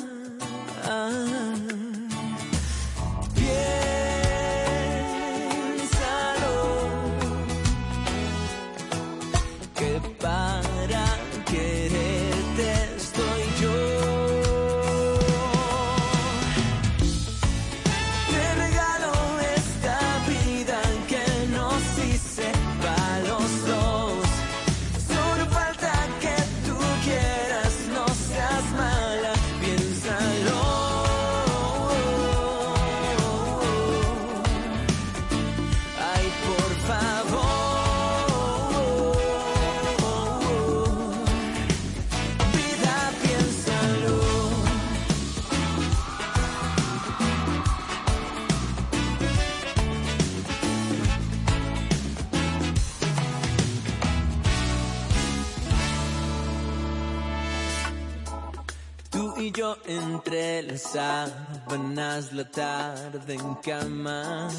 entre las sábanas la tarde en cama,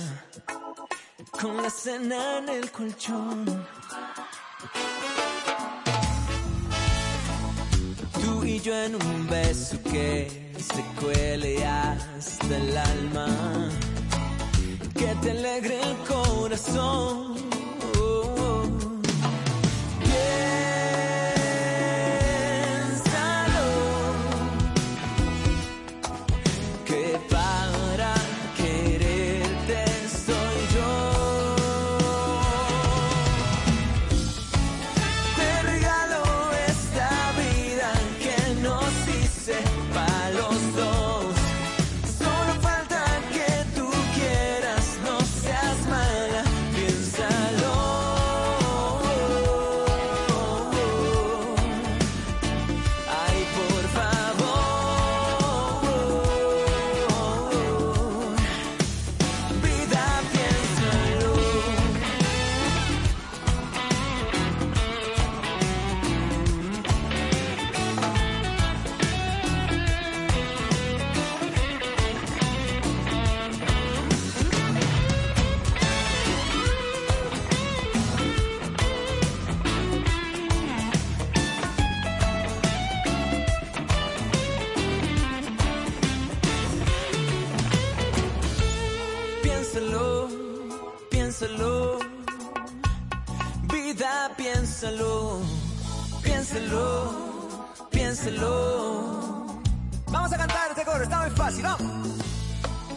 con la cena en el colchón. Tú y yo en un beso que se cuele hasta el alma, que te alegre el corazón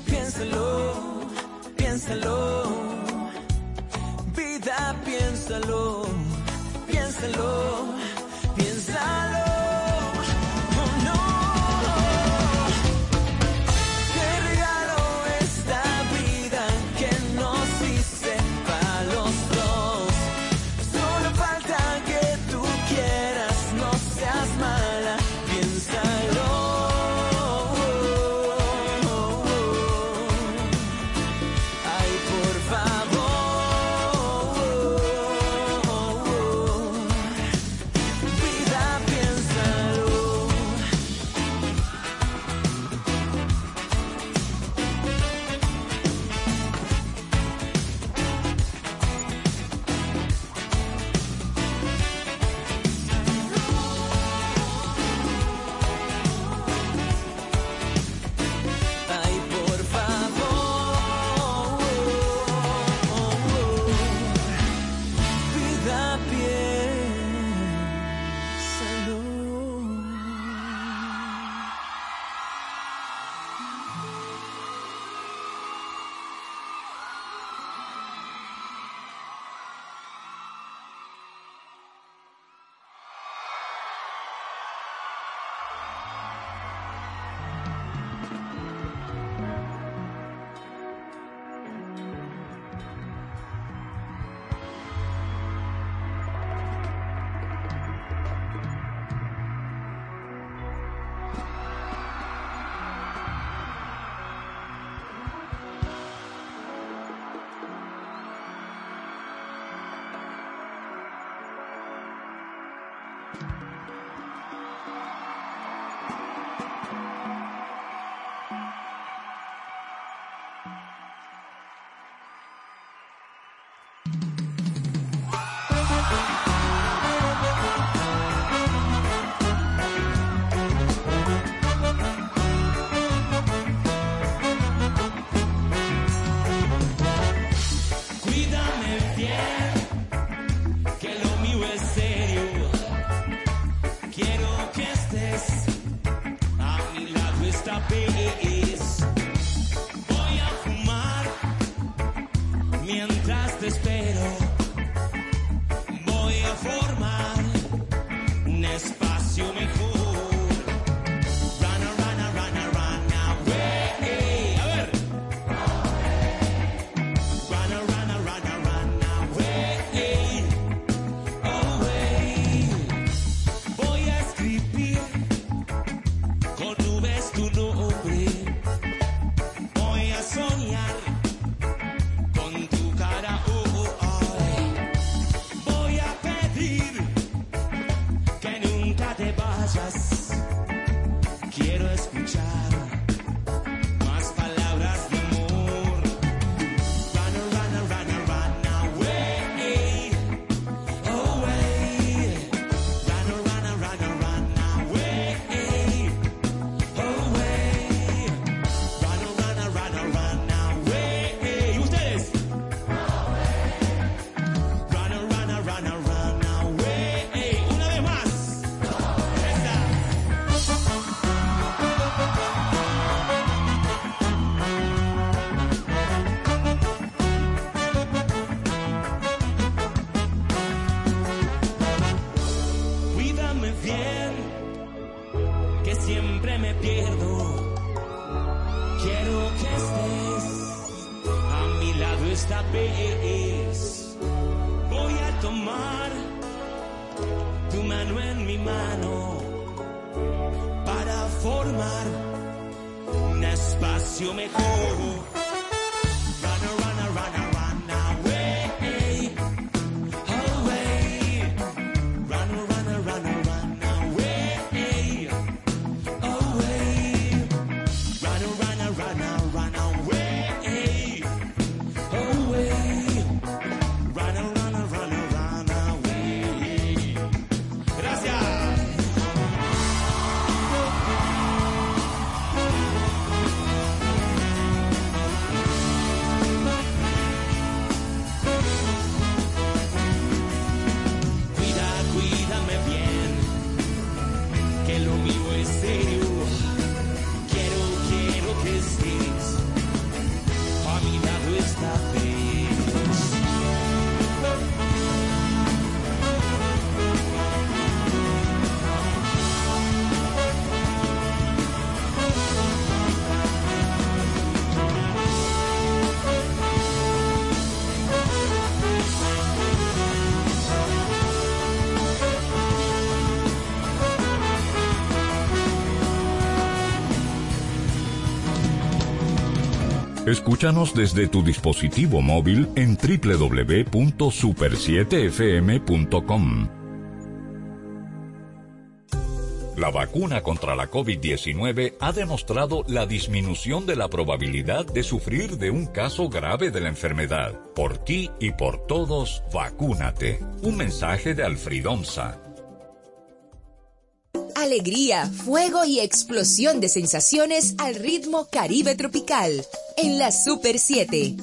Piénsalo, piénsalo. Vida, piénsalo, piénsalo Escúchanos desde tu dispositivo móvil en www.super7fm.com. La vacuna contra la COVID-19 ha demostrado la disminución de la probabilidad de sufrir de un caso grave de la enfermedad. Por ti y por todos, vacúnate. Un mensaje de Alfridomsa alegría, fuego y explosión de sensaciones al ritmo caribe tropical en la Super 7.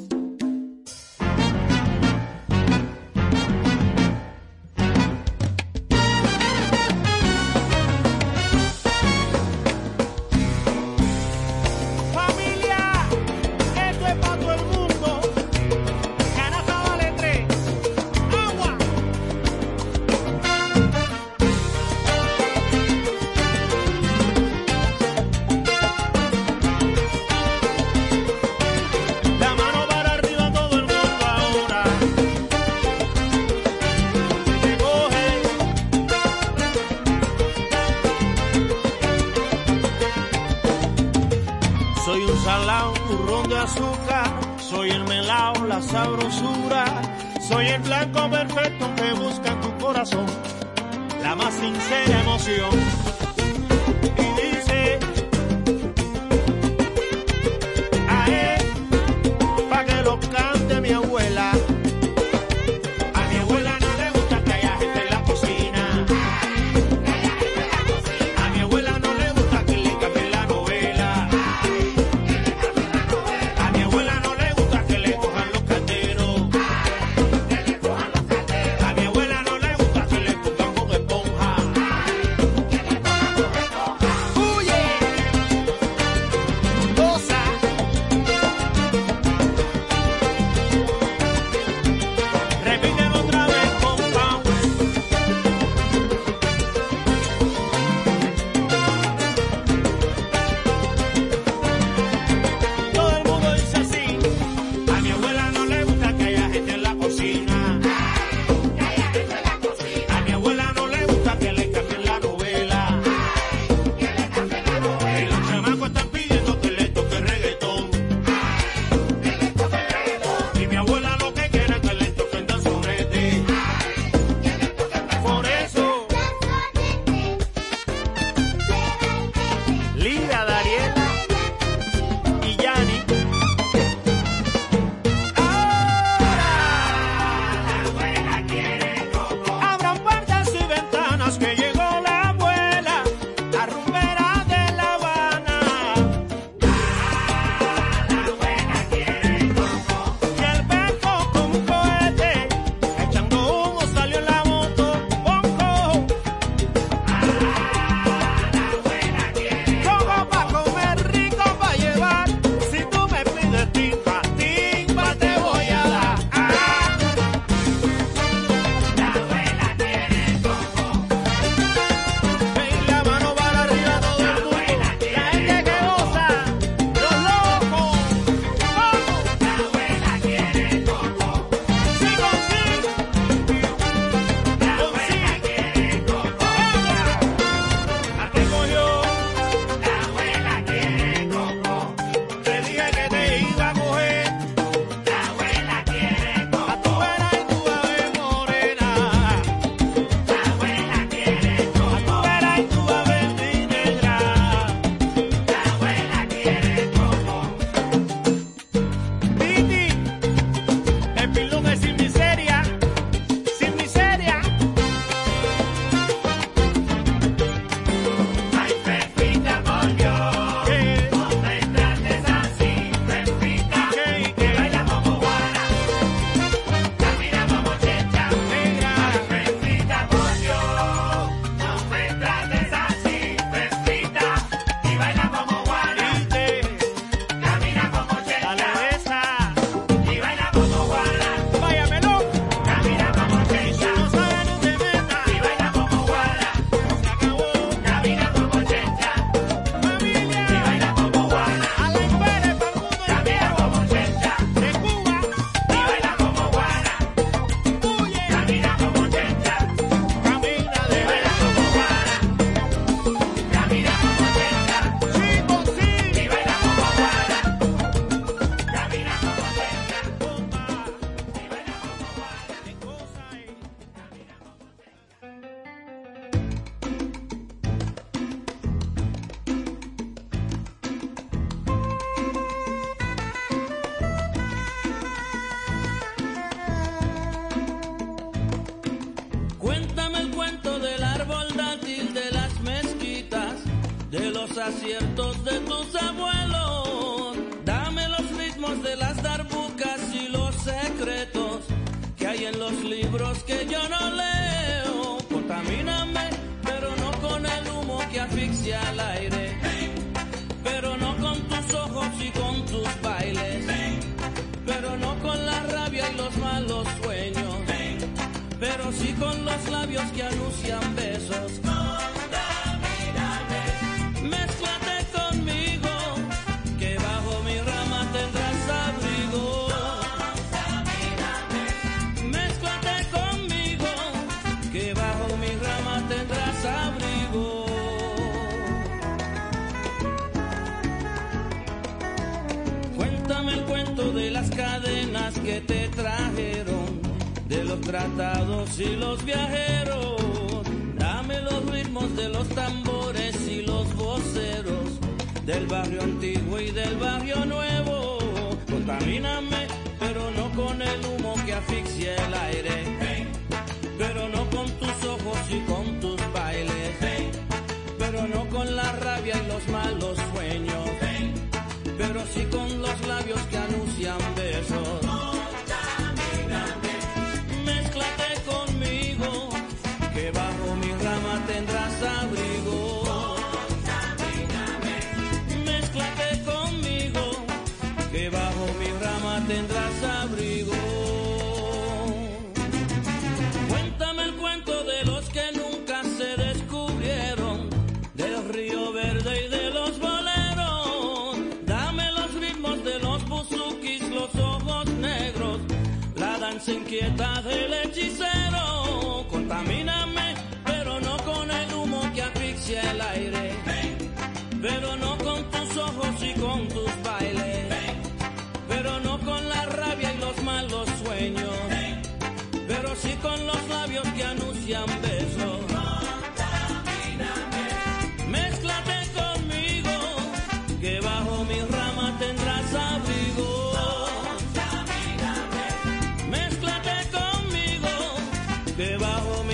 Que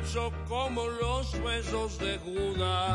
falso como los huesos de Judas.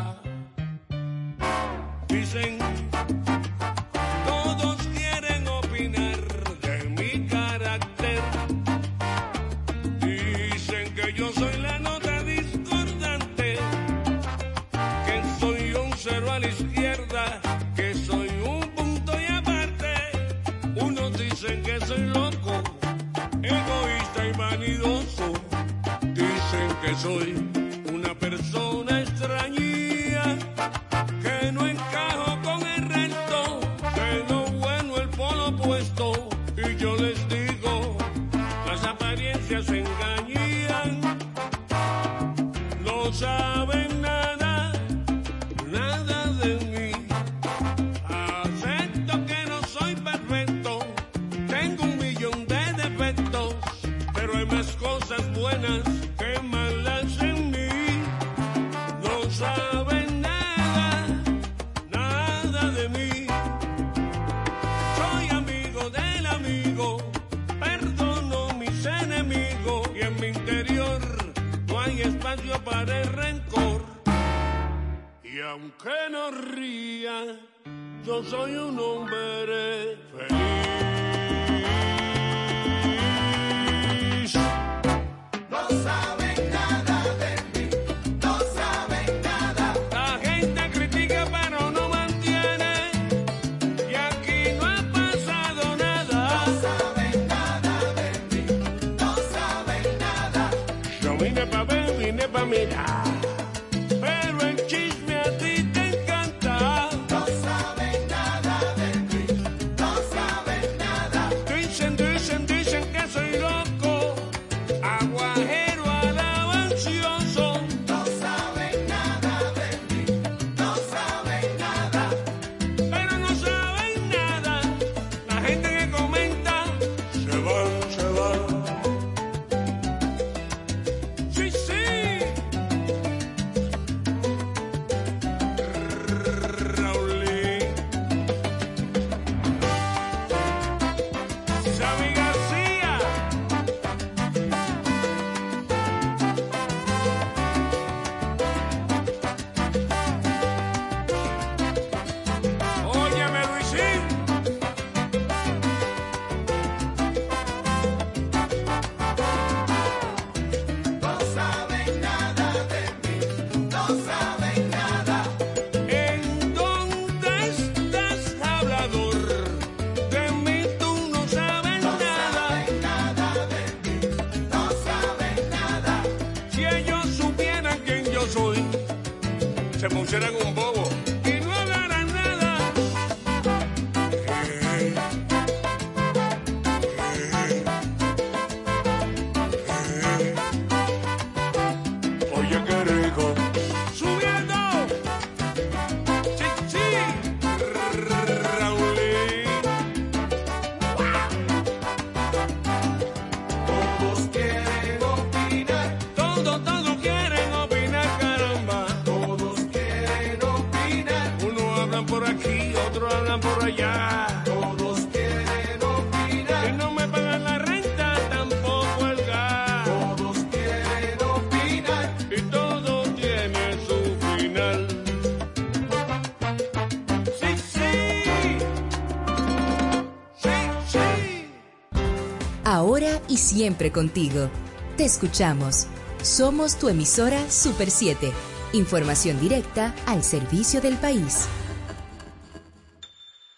y siempre contigo. Te escuchamos. Somos tu emisora Super 7. Información directa al servicio del país.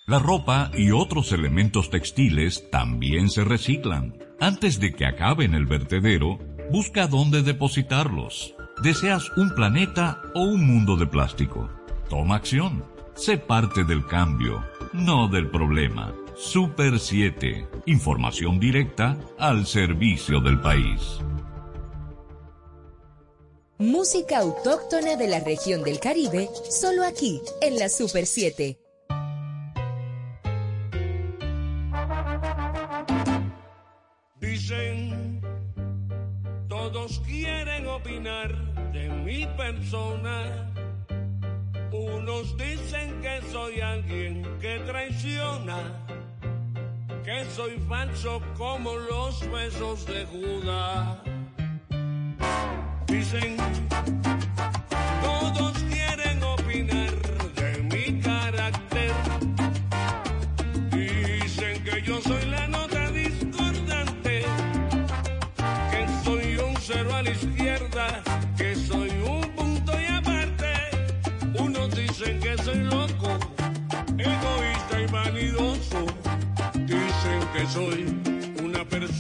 La ropa y otros elementos textiles también se reciclan. Antes de que acabe en el vertedero, busca dónde depositarlos. ¿Deseas un planeta o un mundo de plástico? Toma acción. Sé parte del cambio, no del problema. Super 7. Información directa al servicio del país. Música autóctona de la región del Caribe, solo aquí, en la Super 7. Dicen, todos quieren opinar de mi persona. Unos dicen que soy alguien que traiciona que soy falso como los huesos de Judas. Dicen todos que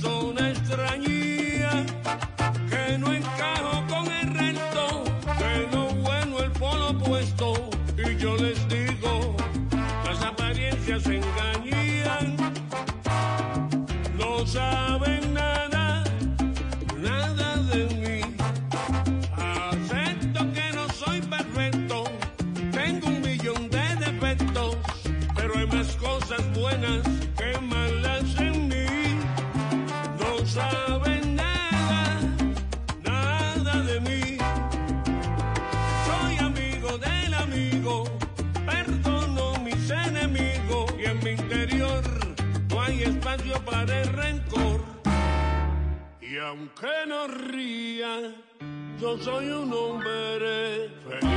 So. aunque no ría, yo soy un hombre feliz.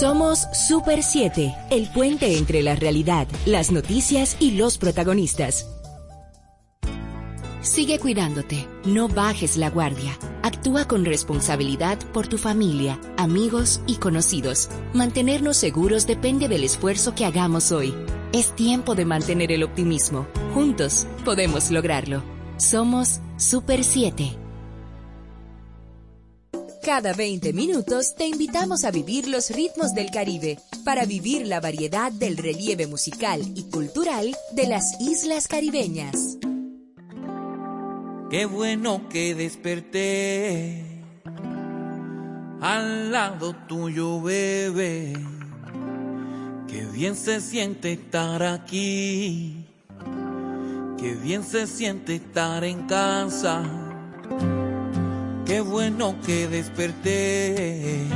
Somos Super 7, el puente entre la realidad, las noticias y los protagonistas. Sigue cuidándote, no bajes la guardia. Actúa con responsabilidad por tu familia, amigos y conocidos. Mantenernos seguros depende del esfuerzo que hagamos hoy. Es tiempo de mantener el optimismo. Juntos podemos lograrlo. Somos Super 7. Cada 20 minutos te invitamos a vivir los ritmos del Caribe para vivir la variedad del relieve musical y cultural de las islas caribeñas. Qué bueno que desperté al lado tuyo, bebé. Qué bien se siente estar aquí. Qué bien se siente estar en casa. Qué bueno que desperté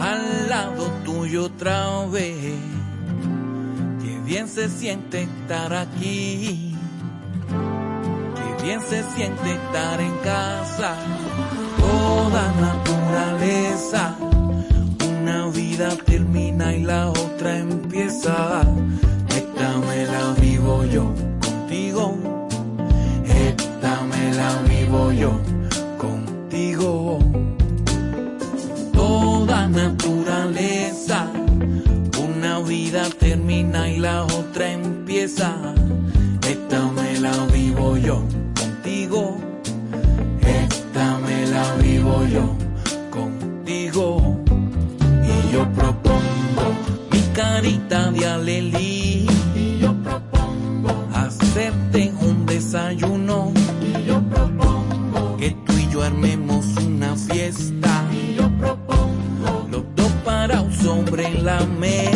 al lado tuyo otra vez. Qué bien se siente estar aquí. Qué bien se siente estar en casa. Toda naturaleza. Una vida termina y la otra empieza. Esta me la vivo yo contigo. Esta me la vivo yo naturaleza, una vida termina y la otra empieza. Esta me la vivo yo contigo. Esta me la vivo yo contigo. Y yo propongo mi carita de alelí. Y yo propongo hacerte un desayuno. Y yo propongo que tú y yo armemos una fiesta. Parados sobre la mesa.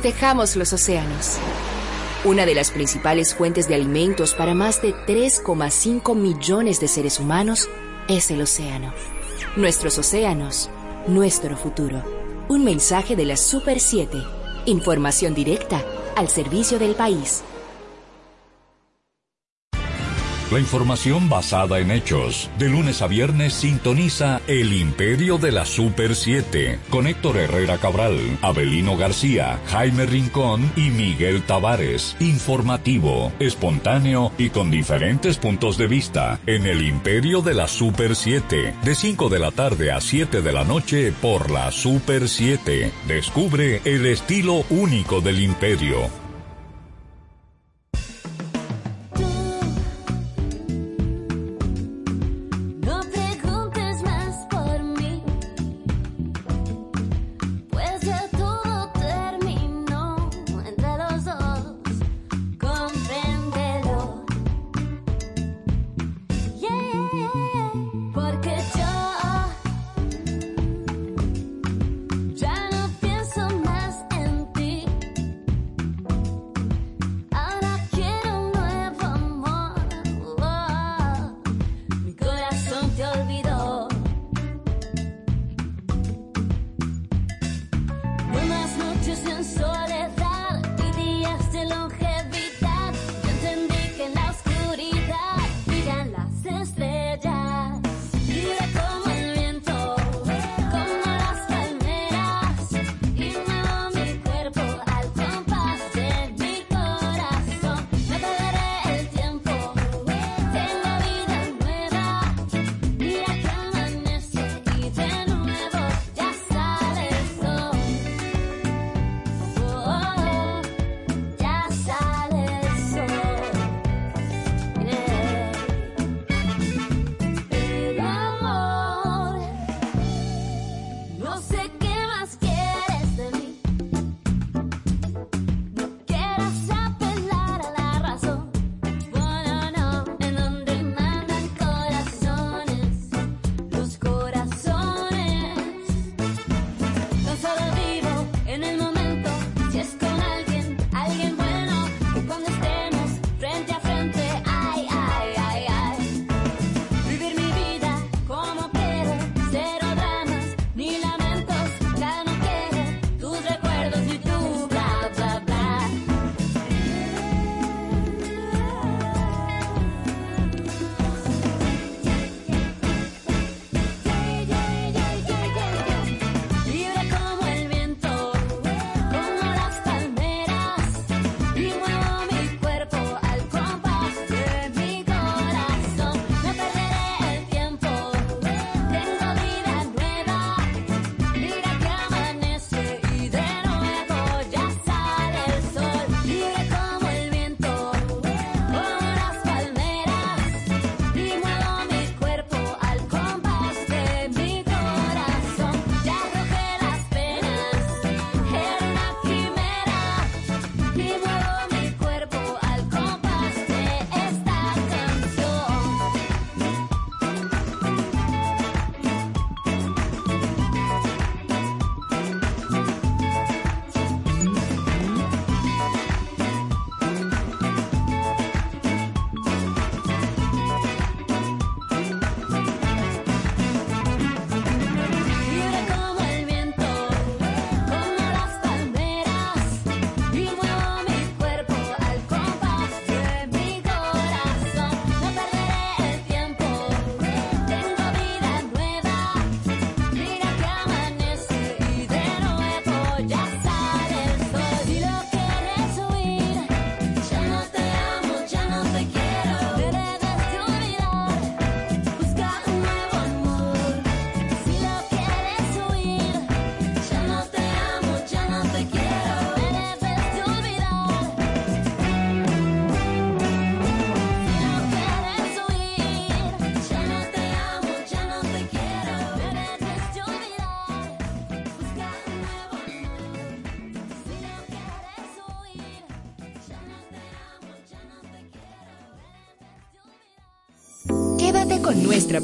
Protejamos los océanos. Una de las principales fuentes de alimentos para más de 3,5 millones de seres humanos es el océano. Nuestros océanos, nuestro futuro. Un mensaje de la Super 7. Información directa al servicio del país. La información basada en hechos. De lunes a viernes sintoniza El Imperio de la Super 7 con Héctor Herrera Cabral, Abelino García, Jaime Rincón y Miguel Tavares. Informativo, espontáneo y con diferentes puntos de vista en El Imperio de la Super 7. De 5 de la tarde a 7 de la noche por la Super 7. Descubre el estilo único del imperio.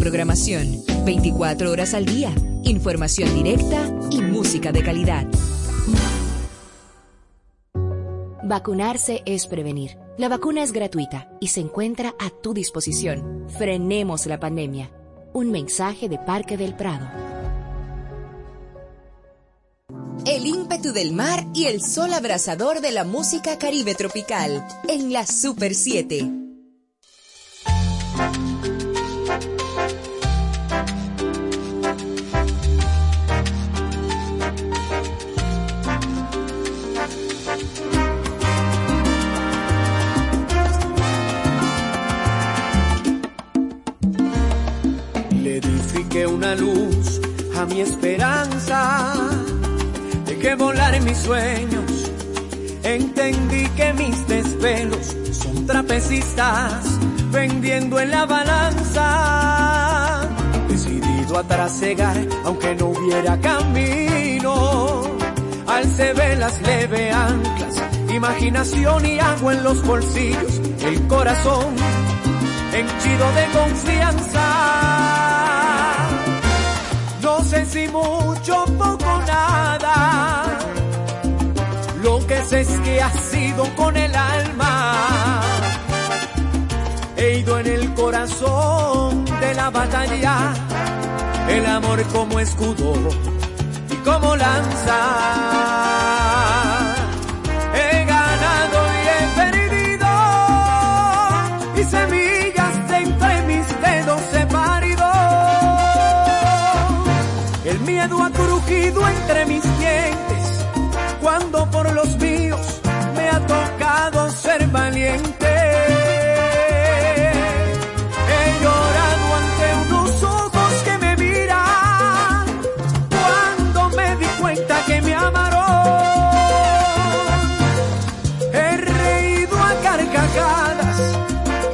Programación. 24 horas al día. Información directa y música de calidad. Vacunarse es prevenir. La vacuna es gratuita y se encuentra a tu disposición. Frenemos la pandemia. Un mensaje de Parque del Prado. El ímpetu del mar y el sol abrasador de la música caribe tropical en la Super 7. Sueños, entendí que mis desvelos son trapecistas, vendiendo en la balanza, decidido a trasegar, aunque no hubiera camino, alce velas, leve anclas, imaginación y agua en los bolsillos, el corazón henchido de confianza. No sé si mucho, ha sido con el alma. He ido en el corazón de la batalla. El amor como escudo y como lanza. Valiente. He llorado ante unos ojos que me miran. Cuando me di cuenta que me amaron. He reído a carcajadas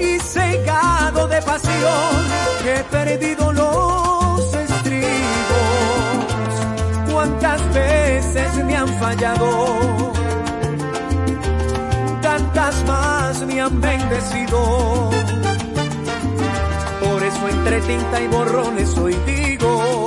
y cegado de pasión he perdido los estribos. Cuántas veces me han fallado, me han bendecido. Por eso entre tinta y borrones hoy digo,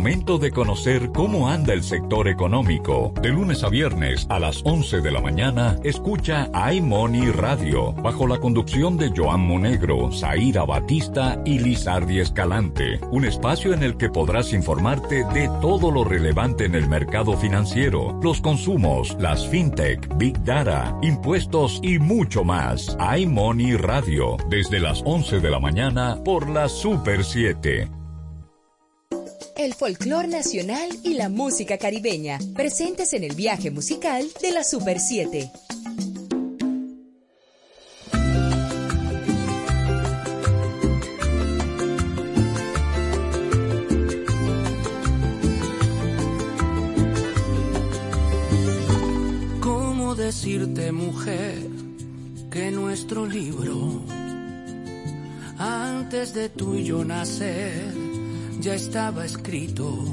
momento de conocer cómo anda el sector económico. De lunes a viernes a las 11 de la mañana, escucha iMoney Radio, bajo la conducción de Joan Monegro, Zaira Batista y Lizardi Escalante. Un espacio en el que podrás informarte de todo lo relevante en el mercado financiero, los consumos, las fintech, big data, impuestos y mucho más. iMoney Radio, desde las 11 de la mañana por la Super 7 el folclor nacional y la música caribeña, presentes en el viaje musical de la Super 7. ¿Cómo decirte, mujer, que nuestro libro, antes de tú y yo nacer, ya estaba escrito.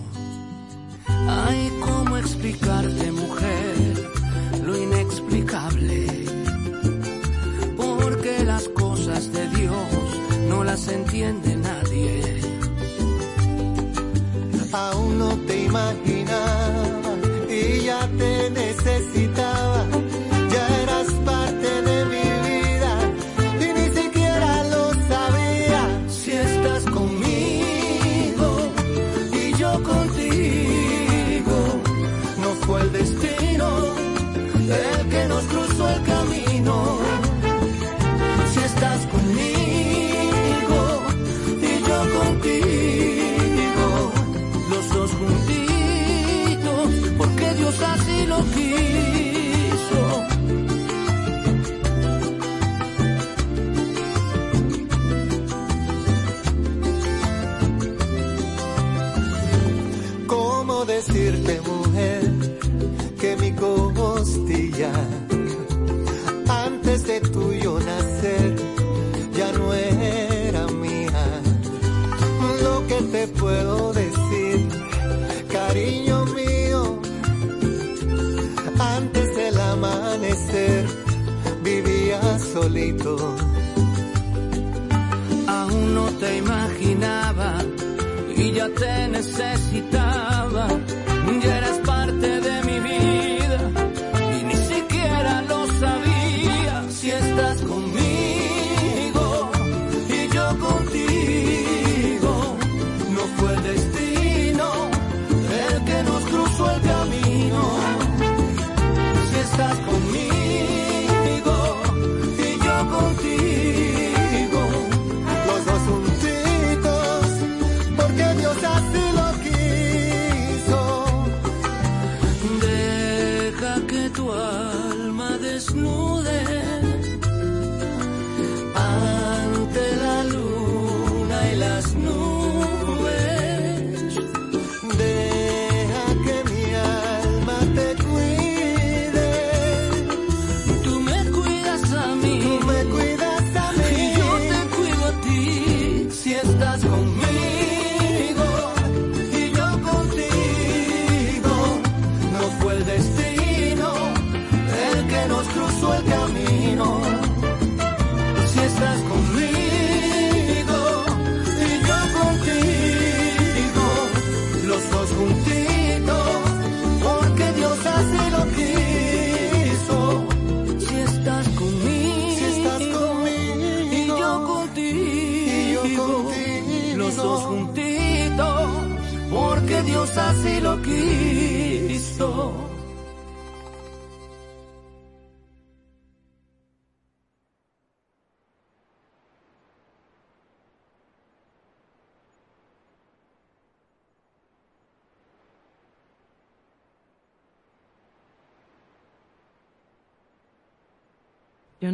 Así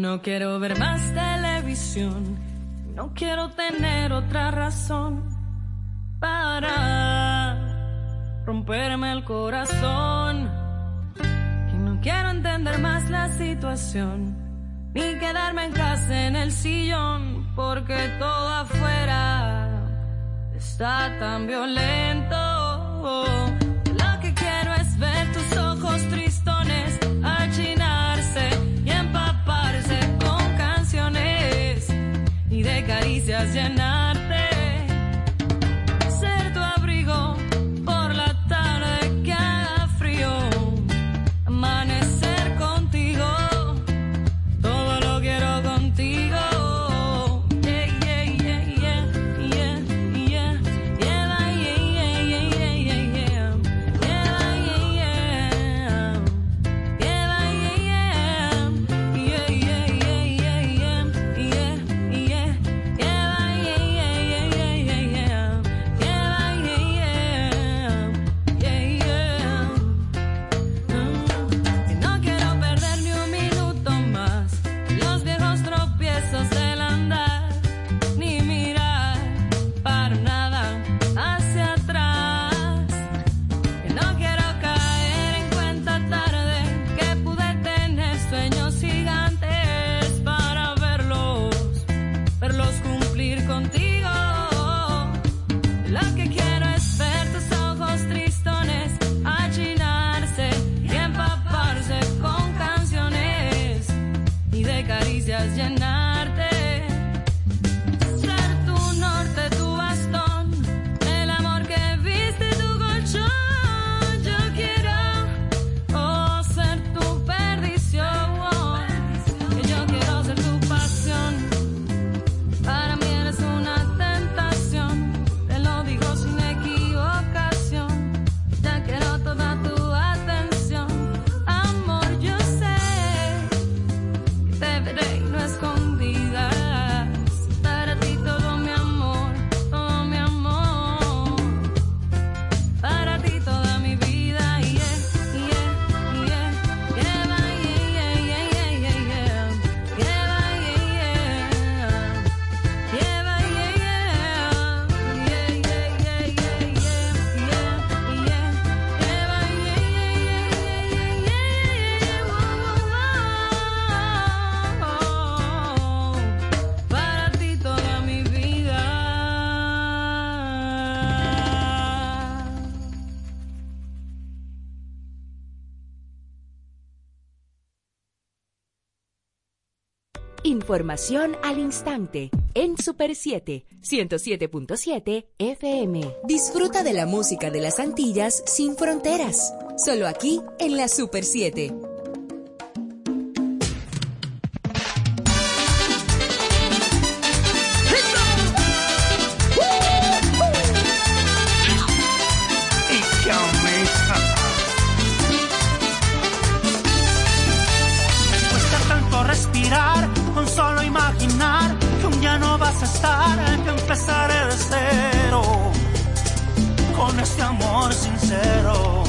no quiero ver más televisión, no quiero tener otra razón para romperme el corazón. Y no quiero entender más la situación, ni quedarme en casa en el sillón, porque todo afuera está tan violento. Información al instante en Super 7, 107.7 FM. Disfruta de la música de las Antillas sin fronteras, solo aquí en la Super 7. confesar que empezaré de cero con este amor sincero.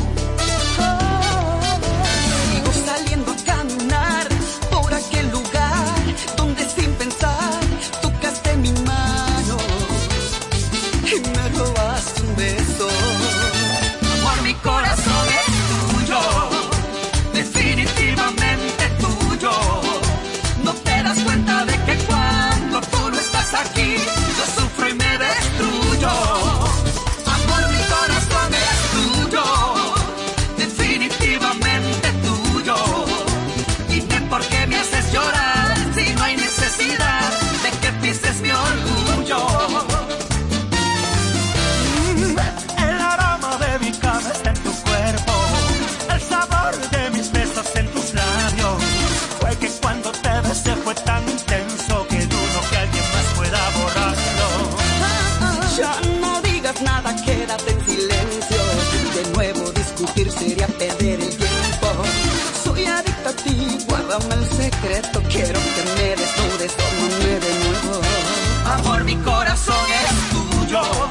guárdame el secreto, quiero que me desnudes, tómame de nuevo. Amor, mi corazón es tuyo.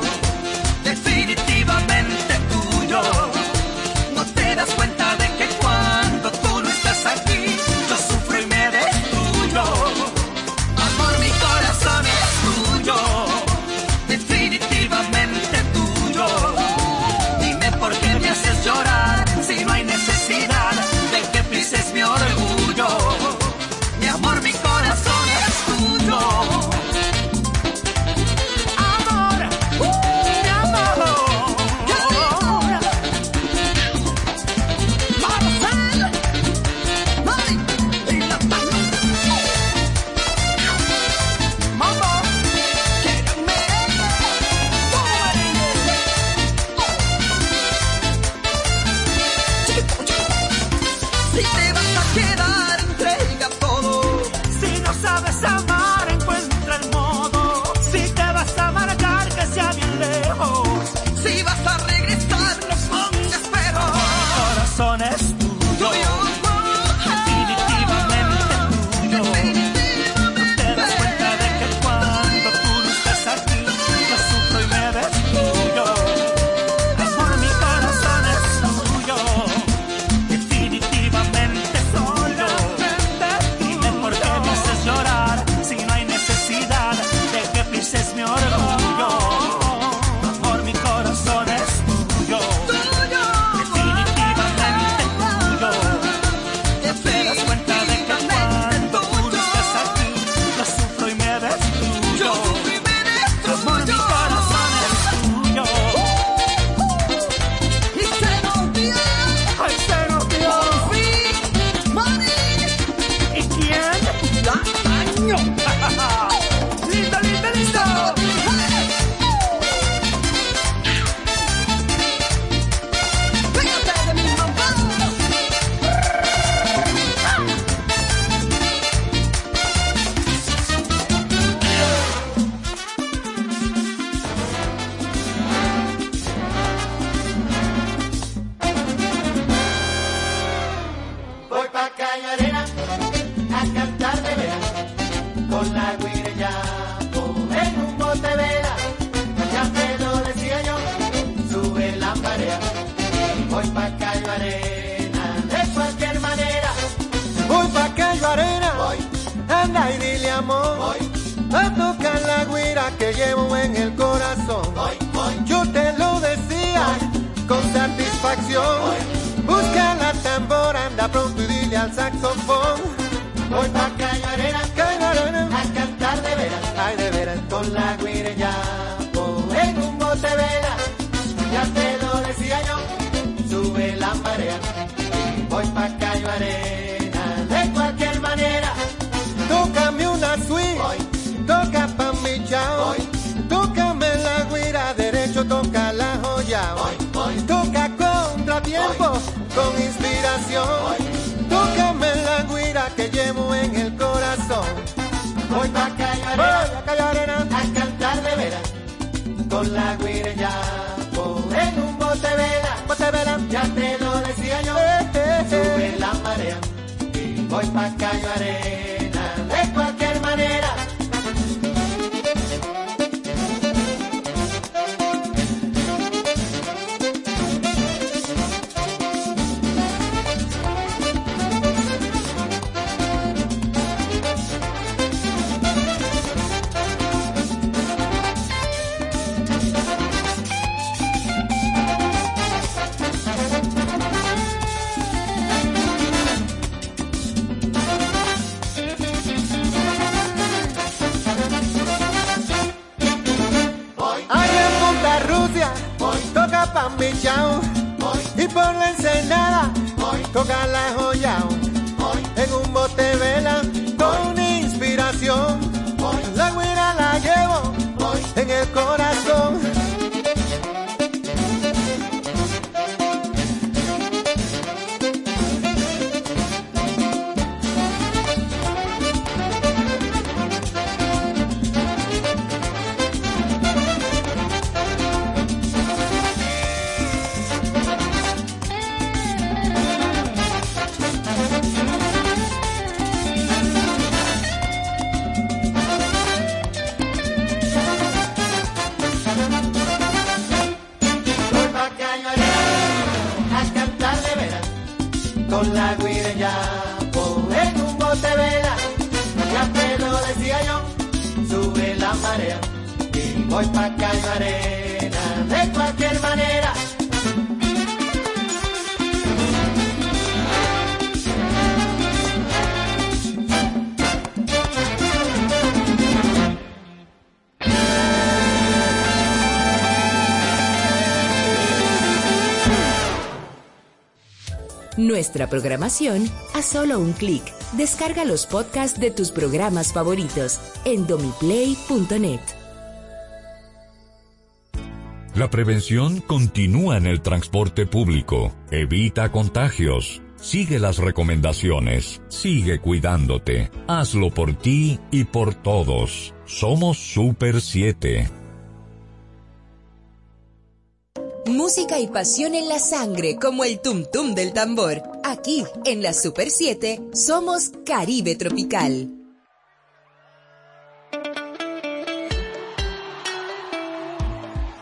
nuestra programación a solo un clic. Descarga los podcasts de tus programas favoritos en domiplay.net. La prevención continúa en el transporte público. Evita contagios. Sigue las recomendaciones. Sigue cuidándote. Hazlo por ti y por todos. Somos Super 7. Música y pasión en la sangre, como el tum tum del tambor. Aquí, en la Super 7, somos Caribe Tropical.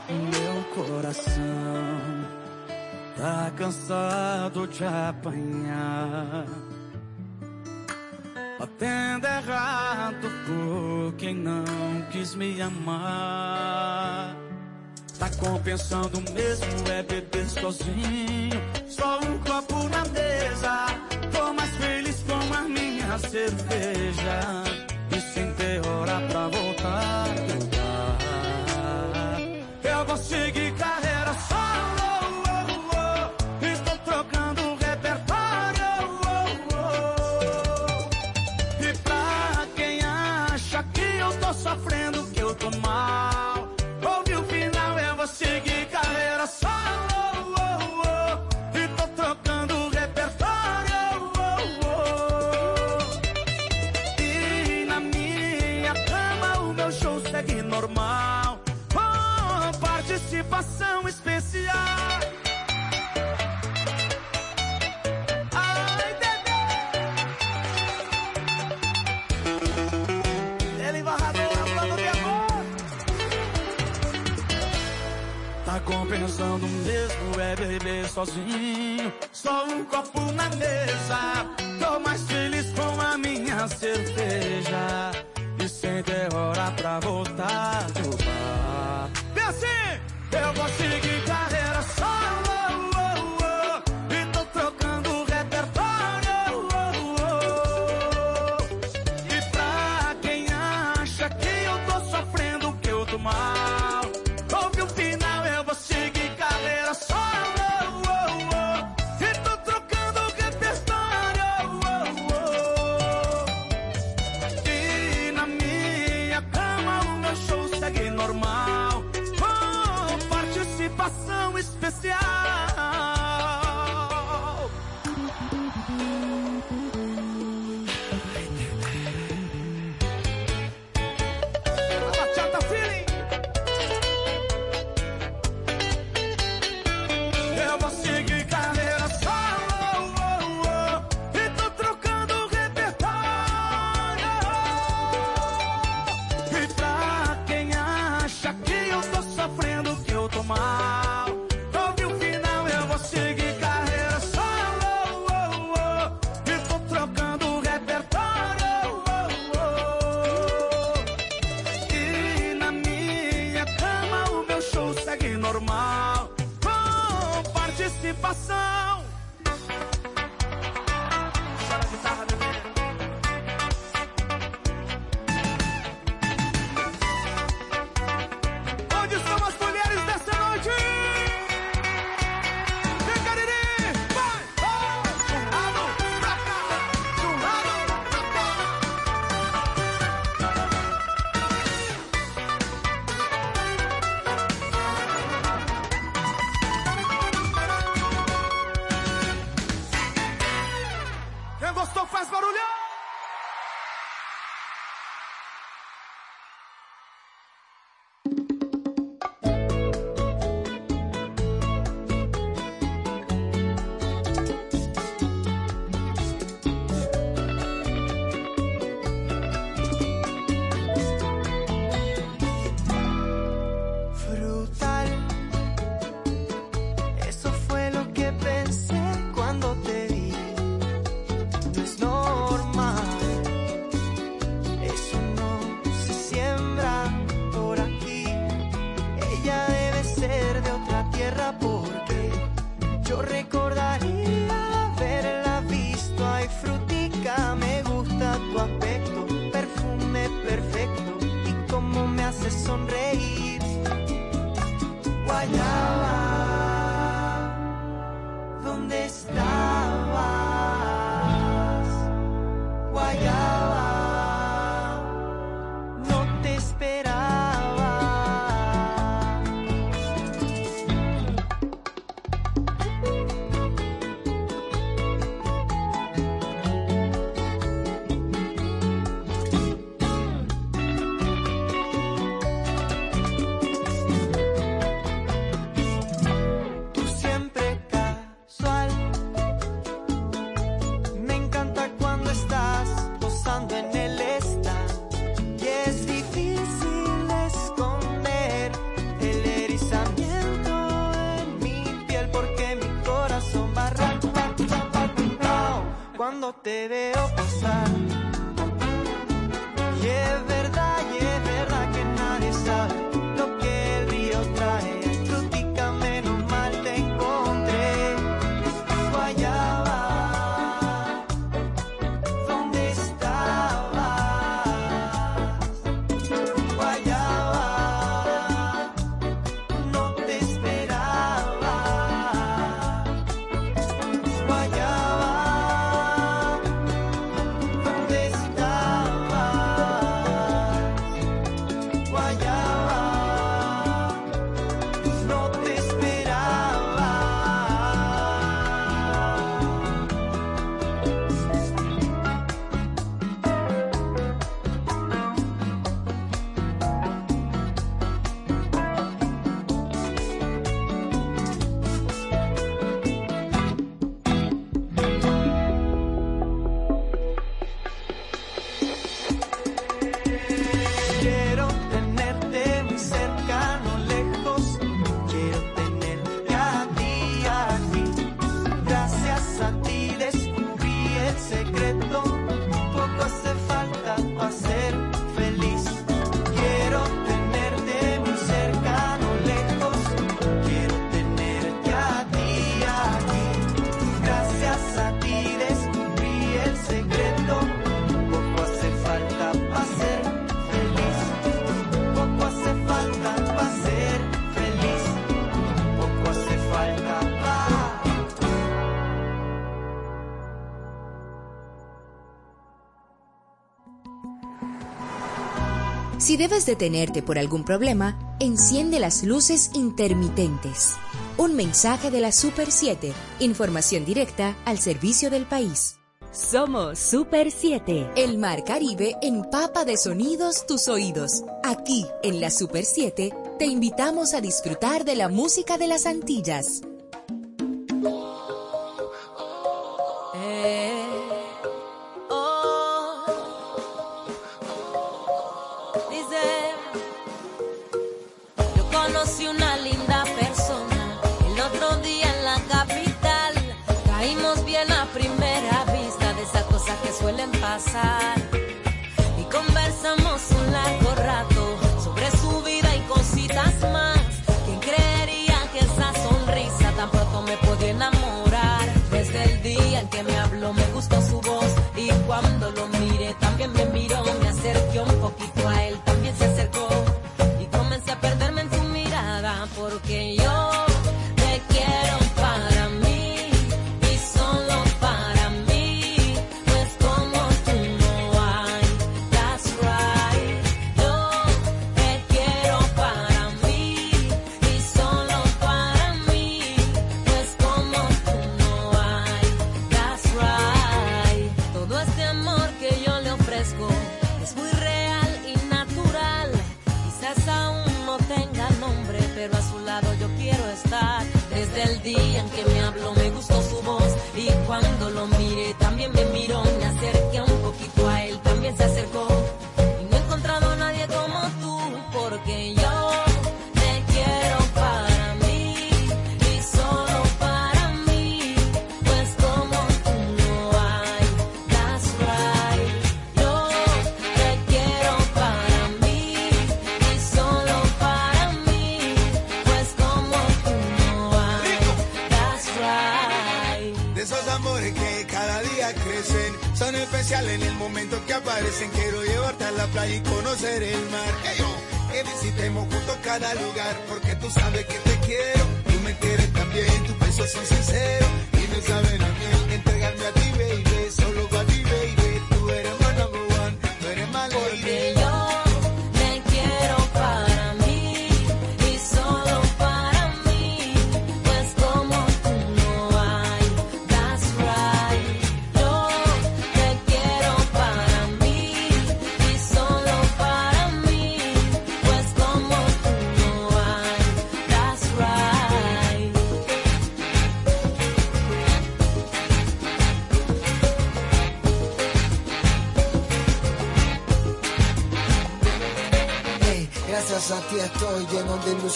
Meu coração tá cansado de apanhar. Batendo errado por quem não quis me amar. Tá compensando mesmo é beber sozinho. Só um copo na mesa. Tô mais feliz com a minha cerveja. sozinho. Só um copo na mesa. Tô mais feliz com a minha cerveja. E sem ter hora pra voltar do bar. E assim, eu vou seguir carreira solo. cuando te veo pasar. Debes detenerte por algún problema, enciende las luces intermitentes. Un mensaje de la Super 7. Información directa al servicio del país. Somos Super 7. El Mar Caribe empapa de sonidos tus oídos. Aquí, en la Super 7, te invitamos a disfrutar de la música de las Antillas.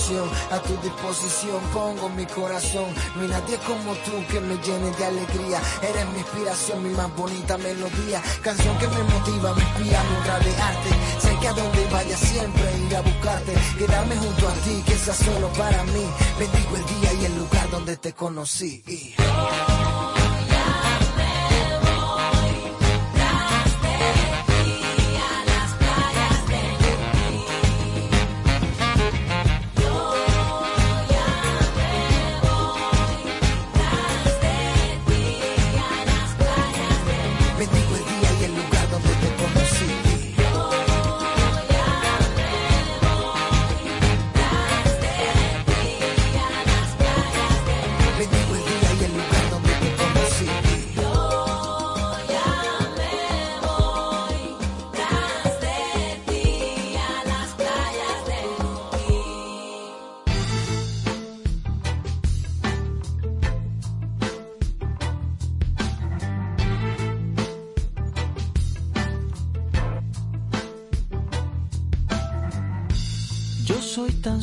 A tu disposición pongo mi corazón. No hay nadie como tú que me llene de alegría. Eres mi inspiración, mi más bonita melodía. Canción que me motiva, me inspira, me obra de arte. Sé que a donde vaya siempre iré a buscarte. Quedarme junto a ti, que sea solo para mí. Bendigo el día y el lugar donde te conocí.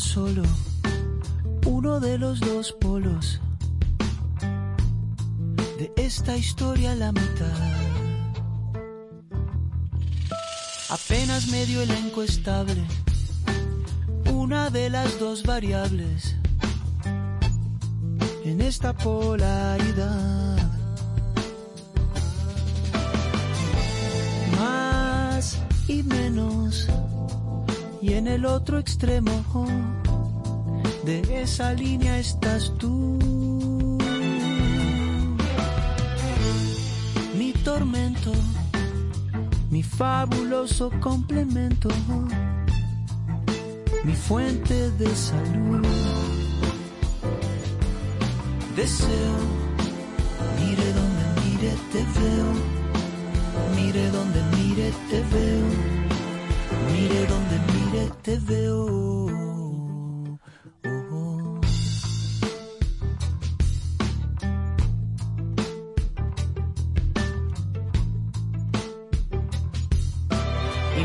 Solo uno de los dos polos de esta historia la mitad. Apenas medio elenco estable, una de las dos variables en esta polaridad. Más y menos, y en el otro extremo de esa línea estás tú. Mi tormento, mi fabuloso complemento, mi fuente de salud. Deseo, mire donde mire te veo, mire donde mire te veo, te veo.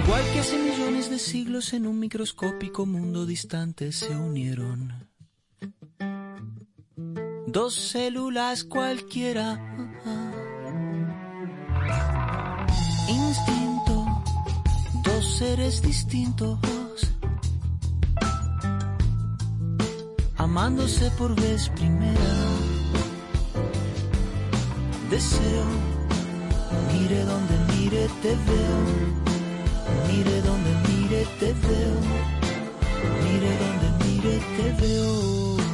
Igual que hace millones de siglos en un microscópico mundo distante se unieron. Dos células cualquiera. Dos seres distintos. Amándose por vez primera. Deseo, mire donde mire te veo. Mire donde mire te veo. Mire donde mire te veo.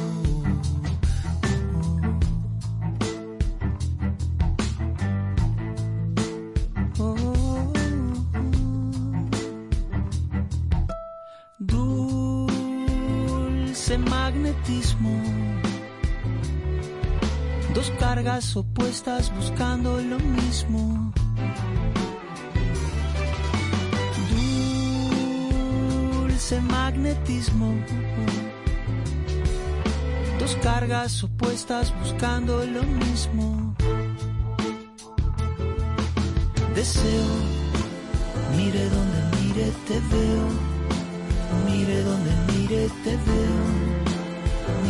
Magnetismo. Dos cargas opuestas buscando lo mismo. Dulce magnetismo. Dos cargas opuestas buscando lo mismo. Deseo, mire donde mire te veo. Mire donde mire te veo.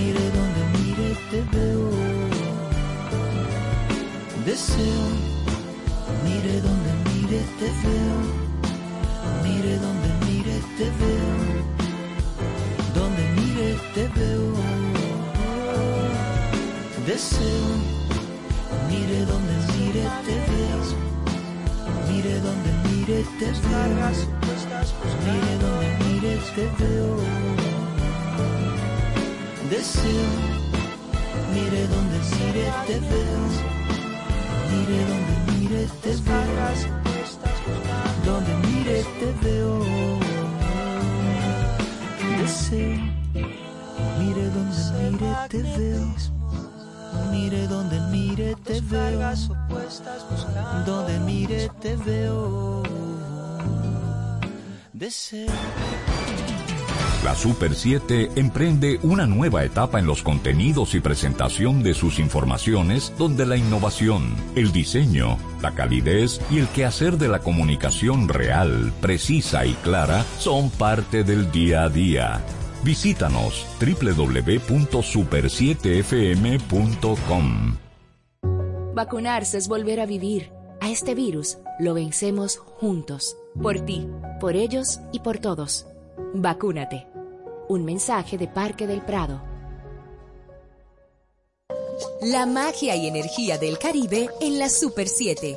Mire donde mire te veo. Deseo, mire donde mire te veo. Mire donde mire te veo. Donde mire te veo. Deseo, mire donde mire te veo. Mire donde mire te veo. Mire donde mire te veo. Deseo, mire donde mire te veo. Mire donde mire te veo. Donde mire te veo. Deseo, mire donde mire te veo. Mire donde mire te veo. Donde mire te veo. Deseo. La Super 7 emprende una nueva etapa en los contenidos y presentación de sus informaciones donde la innovación, el diseño, la calidez y el quehacer de la comunicación real, precisa y clara son parte del día a día. Visítanos www.super7fm.com. Vacunarse es volver a vivir. A este virus lo vencemos juntos. Por ti, por ellos y por todos. Vacúnate. Un mensaje de Parque del Prado. La magia y energía del Caribe en la Super 7.